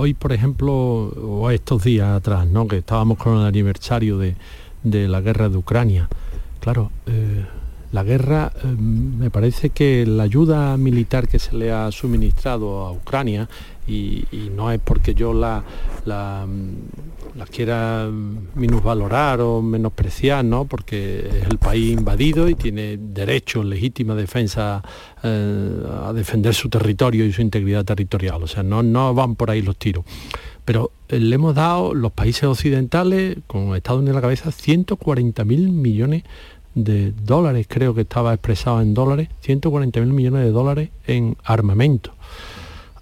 hoy por ejemplo, o estos días atrás, ¿no? que estábamos con el aniversario de, de la guerra de Ucrania. Claro, eh, la guerra, eh, me parece que la ayuda militar que se le ha suministrado a Ucrania, y, no es porque yo la, la, la quiera minusvalorar o menospreciar, ¿no? porque es el país invadido y tiene derecho en legítima defensa eh, a defender su territorio y su integridad territorial. O sea, no, no van por ahí los tiros. Pero eh, le hemos dado los países occidentales, con Estados Unidos a la cabeza, 140 mil millones de dólares, creo que estaba expresado en dólares, 140 mil millones de dólares en armamento.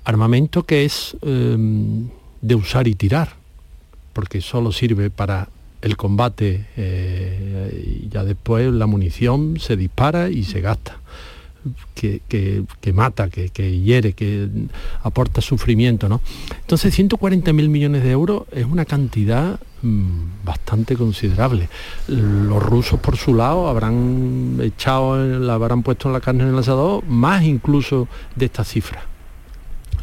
Armamento que es eh, de usar y tirar, porque solo sirve para el combate eh, y ya después la munición se dispara y se gasta. Que, que- que mata, que, que hiere, que aporta sufrimiento, ¿no? Entonces 140 mil millones de euros es una cantidad mm, bastante considerable. Los rusos por su lado habrán echado, la habrán puesto en la carne en el asador más incluso de esta cifra.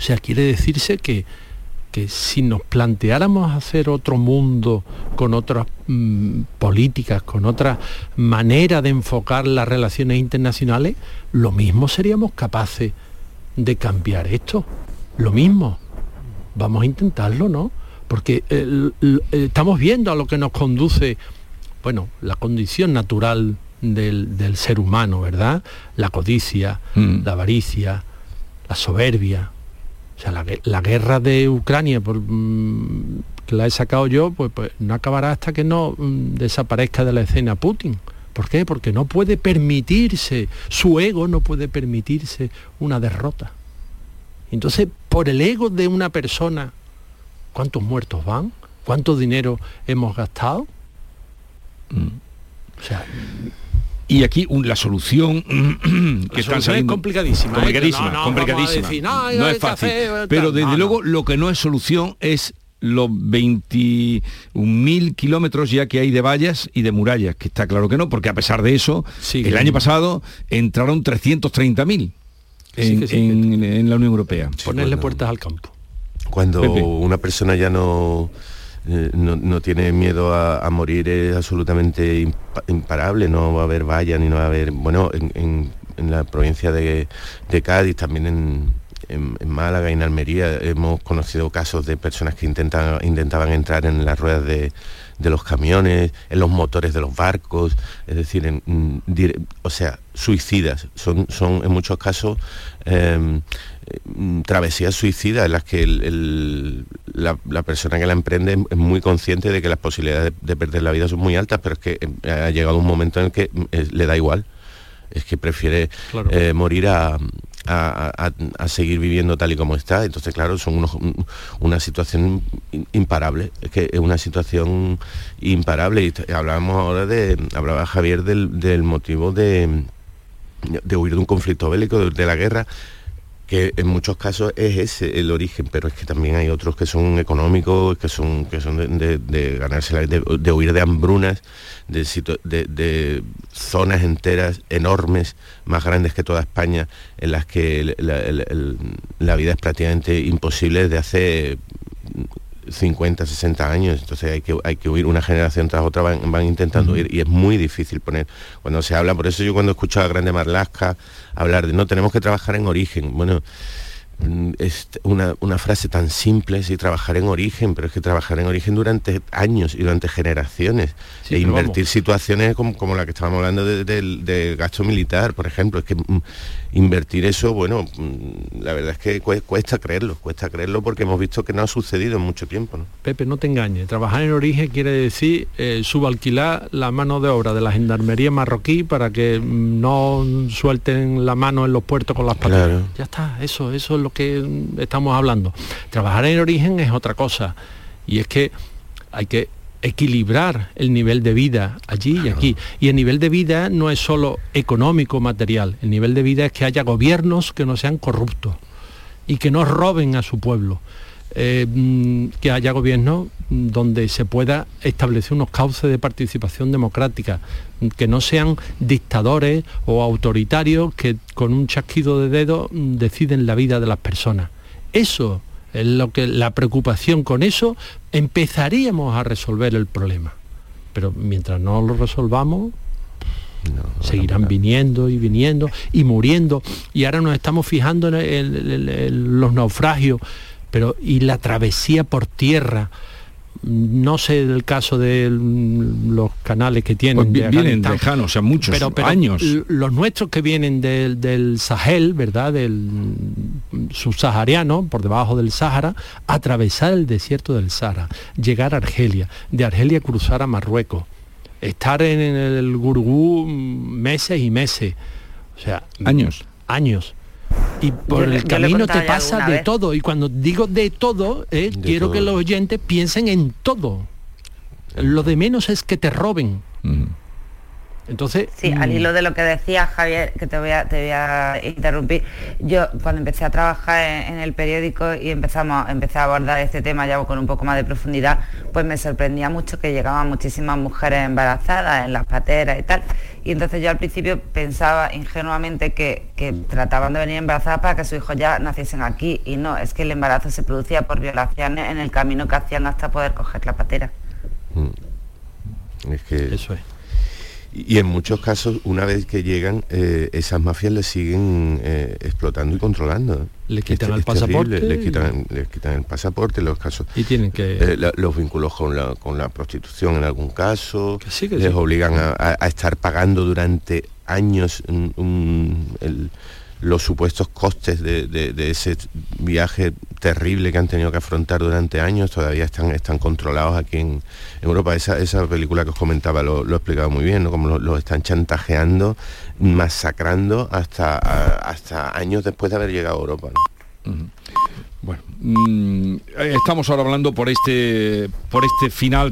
O sea, quiere decirse que que si nos planteáramos hacer otro mundo con otras mm, políticas, con otra manera de enfocar las relaciones internacionales, lo mismo seríamos capaces de cambiar esto. Lo mismo. Vamos a intentarlo, ¿no? Porque eh, estamos viendo a lo que nos conduce, bueno, la condición natural del, del ser humano, ¿verdad? La codicia, la avaricia, la soberbia. Sea, la, gue- la guerra de Ucrania, por, mm, que la he sacado yo, pues, pues no acabará hasta que no mm, desaparezca de la escena Putin. ¿Por qué? Porque no puede permitirse, su ego no puede permitirse una derrota. Entonces, por el ego de una persona, ¿cuántos muertos van? ¿Cuánto dinero hemos gastado? O sea, Y aquí un- la solución (clears throat) que solución están es saliendo complicadísima, ¿eh? complicadísima, Que no, complicadísima. decir, no, es fácil. hacer, tal. pero desde No, no. luego lo que no es solución es los 21.000 kilómetros ya que hay de vallas y de murallas, que está claro que no, porque a pesar de eso, el año pasado entraron 330.000 en, Sí, sí, en- en la Unión Europea. ponerle puertas al campo. Cuando Pepe. una persona ya no, eh, no, no tiene miedo a, morir es absolutamente impa- imparable, no va a haber valla ni no va a haber, bueno, en, la provincia de, Cádiz, también en, en- en Málaga y en Almería hemos conocido casos de personas que intentan, intentaban entrar en las ruedas de, de los camiones, en los motores de los barcos, es decir, en, mm, o sea, suicidas. Son, son en muchos casos em, mm, travesías suicidas en las que el- el- la, la persona que la emprende es muy consciente de que las posibilidades de, de perder la vida son muy altas, pero es que em, ha llegado un momento en el que mm, le da igual. Es que prefiere Claro. eh, morir a, a- seguir viviendo tal y como está. Entonces, claro, son unos- un- una situación imparable. Es que es una situación imparable. Y hablábamos ahora de, hablaba Javier del, del motivo de, de huir de un conflicto bélico, de la guerra que en muchos casos es ese el origen, pero es que también hay otros que son económicos, que son, que son de, ganarse, la- de, de huir de hambrunas, de, zonas enteras enormes, más grandes que toda España, en las que la vida es prácticamente imposible desde hace 50, 60 años, entonces hay que, hay que huir, una generación tras otra van, van intentando huir y es muy difícil poner, cuando se habla, por eso yo cuando escucho a Grande Marlasca hablar de no, tenemos que trabajar en origen, bueno, es una, una frase tan simple, sí, trabajar en origen, pero es que trabajar en origen durante años y durante generaciones, Sí, e invertir vamos. situaciones como, como la que estábamos hablando de- del, del gasto militar, por ejemplo, es que mm, invertir eso, bueno, mm, la verdad es que cue- cuesta creerlo, cuesta creerlo porque hemos visto que no ha sucedido en mucho tiempo, ¿no? Pepe, no te engañes. Trabajar en origen quiere decir eh, subalquilar la mano de obra de la gendarmería marroquí para que mm, no suelten la mano en los puertos con las. Claro. Ya está, eso, eso es lo que estamos hablando. Trabajar en origen es otra cosa. Y es que hay que equilibrar el nivel de vida allí y aquí. Y el nivel de vida no es solo económico, material. El nivel de vida es que haya gobiernos que no sean corruptos y que no roben a su pueblo. Eh, mm, que haya gobiernos mm, donde se pueda establecer unos cauces de participación democrática, que no sean dictadores o autoritarios que con un chasquido de dedos mm, deciden la vida de las personas. Eso es lo que la preocupación con eso empezaríamos a resolver el problema. Pero mientras no lo resolvamos, seguirán viniendo y viniendo y muriendo. Y ahora nos estamos fijando en, el- los naufragios, pero y la travesía por tierra. No sé el caso de los canales que tienen. Pues vi- de vienen Afganistán. lejanos, o sea, muchos años. Los nuestros que vienen del, del Sahel, ¿verdad? Del subsahariano, por debajo del Sáhara, atravesar el desierto del Sahara, llegar a Argelia, de Argelia cruzar a Marruecos, estar en el Gurugú mm, meses y meses. O sea, años. Años. Y por Yo el camino te pasa de vez. todo. Y cuando digo de todo, eh, quiero que los oyentes piensen en todo. Lo de menos es que te roben. Entonces, Sí, al mm, hilo de lo que decía Javier, que te voy a, te voy a interrumpir, yo cuando empecé a trabajar en, en el periódico y empezamos, empecé a abordar este tema ya con un poco más de profundidad, pues me sorprendía mucho que llegaban muchísimas mujeres embarazadas en las pateras y tal, Y entonces yo al principio pensaba ingenuamente que, que trataban de venir embarazadas para que sus hijos ya naciesen aquí. Y no, es que el embarazo se producía por violaciones en el camino que hacían hasta poder coger la patera. Es que Eso es. Y en muchos casos, una vez que llegan, eh, esas mafias les siguen eh, explotando y controlando. Le quitan Es- el es terrible, pasaporte Les quitan, les quitan el pasaporte, los casos. Y tienen que... eh, la- los vínculos con la, con la prostitución en algún caso, sí, que les sí. obligan a, a- a estar pagando durante años un- un- el- los supuestos costes de, de- ese viaje terrible que han tenido que afrontar durante años, todavía están, están controlados aquí en Europa. Esa, esa película que os comentaba lo, lo he explicado muy bien, ¿no? Como los lo están chantajeando, masacrando hasta, hasta años después de haber llegado a Europa. ¿no? Bueno, mm, estamos ahora hablando por este por este final